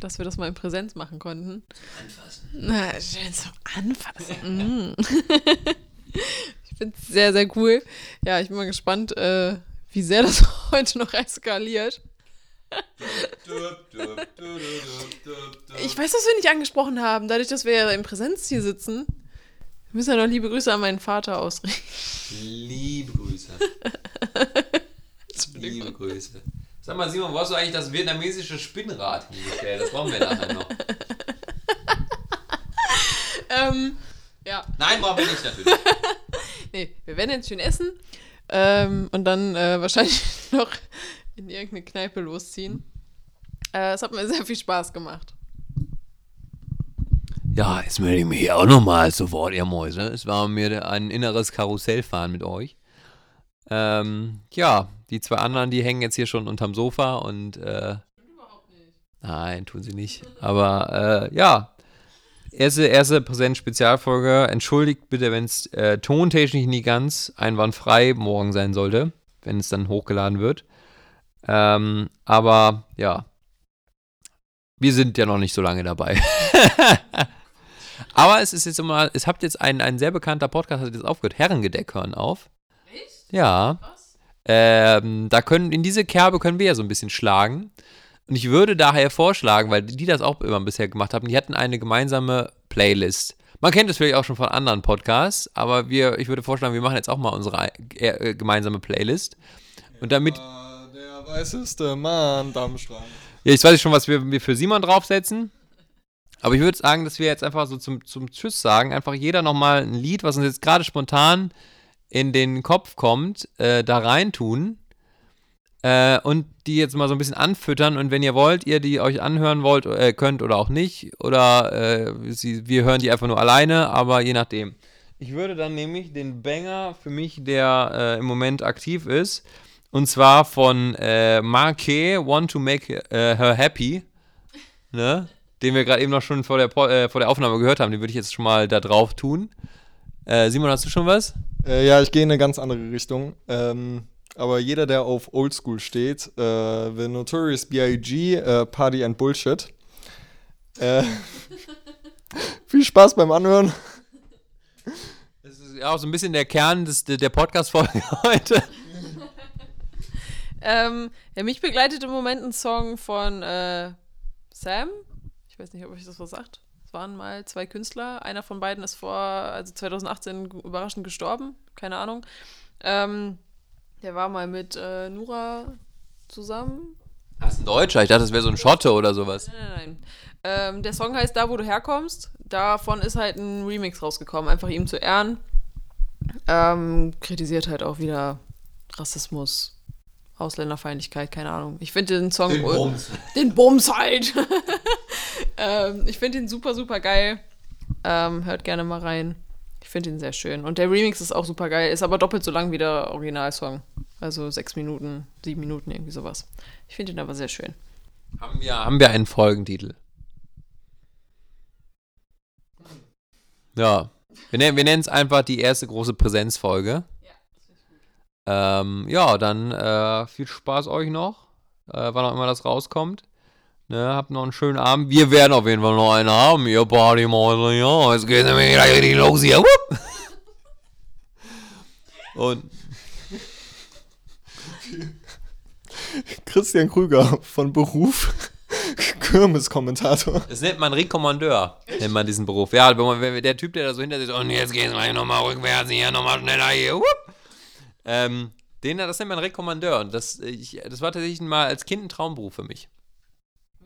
dass wir das mal in Präsenz machen konnten. Anfassen. Na, schön zum Anfassen. Mm. ich finde es sehr, sehr cool. Ja, ich bin mal gespannt, äh, wie sehr das heute noch eskaliert. Ich weiß, dass wir nicht angesprochen haben, dadurch, dass wir ja in Präsenz hier sitzen. Wir müssen ja noch liebe Grüße an meinen Vater ausrichten. Liebe Grüße. Liebe Grüße. Sag mal, Simon, wo hast du eigentlich das vietnamesische Spinnrad hingestellt? Das brauchen wir nachher noch. Ähm, ja, Nein, brauchen wir nicht natürlich. nee, wir werden jetzt schön essen ähm, und dann äh, wahrscheinlich noch in irgendeine Kneipe losziehen. Äh, es hat mir sehr viel Spaß gemacht. Ja, jetzt melde ich mich hier auch nochmal sofort, ihr Mäuse. Es war mir ein inneres Karussellfahren mit euch. Ähm, ja, die zwei anderen, die hängen jetzt hier schon unterm Sofa und äh, Nein, tun sie nicht. Aber äh, ja, erste, erste Präsenz-Spezialfolge. Entschuldigt bitte, wenn es äh, tontechnisch nie ganz einwandfrei morgen sein sollte, wenn es dann hochgeladen wird. Ähm, aber ja, wir sind ja noch nicht so lange dabei. aber es ist jetzt immer, es habt jetzt ein, ein sehr bekannter Podcast, hat jetzt aufgehört, Herrengedeck hören auf. Echt? Ja. Ähm, da können, in diese Kerbe können wir ja so ein bisschen schlagen. Und ich würde daher vorschlagen, weil die das auch immer bisher gemacht haben, die hatten eine gemeinsame Playlist. Man kennt es vielleicht auch schon von anderen Podcasts, aber wir, ich würde vorschlagen, wir machen jetzt auch mal unsere äh, gemeinsame Playlist. Und damit, Der weißeste Mann am Strand. ja, jetzt weiß ich schon, was wir, wir für Simon draufsetzen. Aber ich würde sagen, dass wir jetzt einfach so zum, zum Tschüss sagen, einfach jeder nochmal ein Lied, was uns jetzt gerade spontan in den Kopf kommt, äh, da reintun. Äh, und die jetzt mal so ein bisschen anfüttern. Und wenn ihr wollt, ihr die euch anhören wollt, äh, könnt oder auch nicht. Oder äh, sie, wir hören die einfach nur alleine, aber je nachdem. Ich würde dann nämlich den Banger für mich, der äh, im Moment aktiv ist, und zwar von äh, Marquet, Want to Make äh, Her Happy, ne? Den wir gerade eben noch schon vor der, äh, vor der Aufnahme gehört haben, den würde ich jetzt schon mal da drauf tun. Äh, Simon, hast du schon was? Äh, ja, ich gehe in eine ganz andere Richtung. Ähm, aber jeder, der auf Oldschool steht, äh, The Notorious B.I.G., äh, Party and Bullshit. Äh, viel Spaß beim Anhören. Das ist ja auch so ein bisschen der Kern des, der Podcast-Folge heute. Ähm, ja, mich begleitet im Moment ein Song von äh, Sam. Ich weiß nicht, ob euch das was sagt. Es waren mal zwei Künstler. Einer von beiden ist vor, also 2018 überraschend gestorben. Keine Ahnung. Ähm, der war mal mit äh, Nura zusammen. Das ist ein Deutscher, ich dachte, das wäre so ein Schotte oder sowas. Nein, nein, nein. Ähm, der Song heißt Da, wo du herkommst. Davon ist halt ein Remix rausgekommen, einfach ihm zu ehren. Ähm, kritisiert halt auch wieder Rassismus, Ausländerfeindlichkeit, keine Ahnung. Ich finde den Song. Den Bums. Den Bums halt. ähm, ich finde ihn super, super geil. Ähm, hört gerne mal rein. Ich finde ihn sehr schön. Und der Remix ist auch super geil, ist aber doppelt so lang wie der Originalsong. Also sechs Minuten, sieben Minuten, irgendwie sowas. Ich finde ihn aber sehr schön. Haben wir, haben wir einen Folgentitel? Ja. Wir, nennen- wir nennen es einfach die erste große Präsenzfolge. Ähm, ja, dann äh, viel Spaß euch noch, äh, wann auch immer das rauskommt. Ne, habt noch einen schönen Abend. Wir werden auf jeden Fall noch einen haben, ihr Partymäuse. Ja, es geht nämlich gleich richtig los hier. Und Christian Krüger von Beruf Kirmeskommentator. Das nennt man Rekommandeur, nennt man diesen Beruf. Ja, wenn der Typ, der da so hinter sich, und jetzt geht's gleich nochmal rückwärts, hier nochmal schneller hier, wupp. Ähm, den, das nennt man Rekommandeur. Und das, ich, das war tatsächlich mal als Kind ein Traumberuf für mich.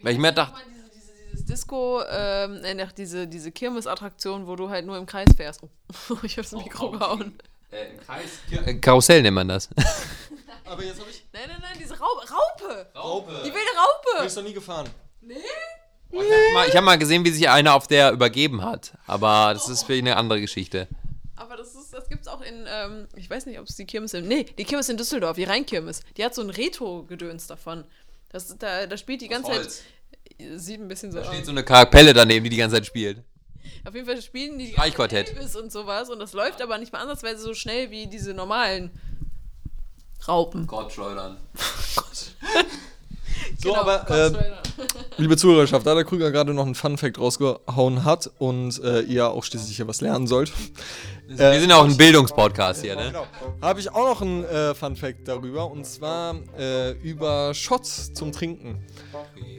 Weil ich mir dachte, Diese, diese, dieses Disco, ähm, äh, nach diese, diese Kirmesattraktion, wo du halt nur im Kreis fährst. Oh, ich hab's Mikro gehauen. äh, Karussell nennt man das. Aber jetzt habe ich. Nein, nein, nein, diese Raupe. Raupe! Raupe. Die wilde Raupe! Ich noch nie gefahren. Ich habe mal, ich hab mal gesehen, wie sich einer auf der übergeben hat. Aber das ist vielleicht eine andere Geschichte. Aber das, ist, das gibt's auch in, ähm, ich weiß nicht, ob es die Kirmes in, nee, die Kirmes in Düsseldorf, die Rheinkirmes. Die hat so ein Retro-Gedöns davon. Das, da, da spielt die ganze Holz. Zeit, sieht ein bisschen so Da aus. steht so eine Kapelle daneben, die die ganze Zeit spielt. Auf jeden Fall spielen die. Elvis und sowas und das läuft aber nicht mal ansatzweise so schnell wie diese normalen Raupen. Gott schleudern. So, Genau, aber äh, liebe Zuhörerschaft, da der Krüger gerade noch einen Fun-Fact rausgehauen hat und äh, ihr auch schließlich hier was lernen sollt, Wir sind auch ein Bildungspodcast hier, ne? Genau. Habe ich auch noch einen äh, Fun Fact darüber und zwar äh, über Shots zum Trinken.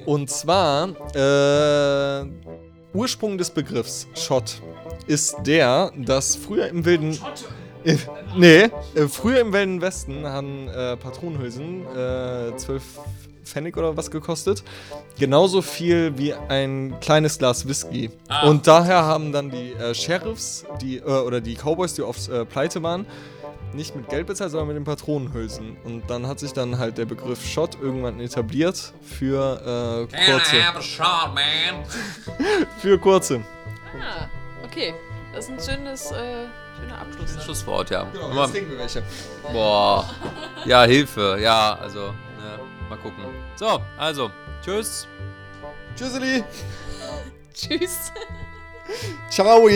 Und zwar äh, Ursprung des Begriffs Shot ist der, dass früher im wilden äh, nee, äh, früher im Wilden Westen haben äh, Patronenhülsen äh, 12 Pfennig oder was gekostet. Genauso viel wie ein kleines Glas Whisky. Und daher haben dann die äh, Sheriffs die, äh, oder die Cowboys, die oft äh, pleite waren, nicht mit Geld bezahlt, sondern mit den Patronenhülsen. Und dann hat sich dann halt der Begriff Shot irgendwann etabliert für äh, kurze. a shot, man? Für kurze. Ah, okay. Das ist ein schönes, äh, schöner Abschluss. Schlusswort, ja. Genau, jetzt trinken wir welche. Boah. Ja, Hilfe. Ja, also, ne, mal gucken. So, also, tschüss. Tschüsseli. Tschüss. Ciao.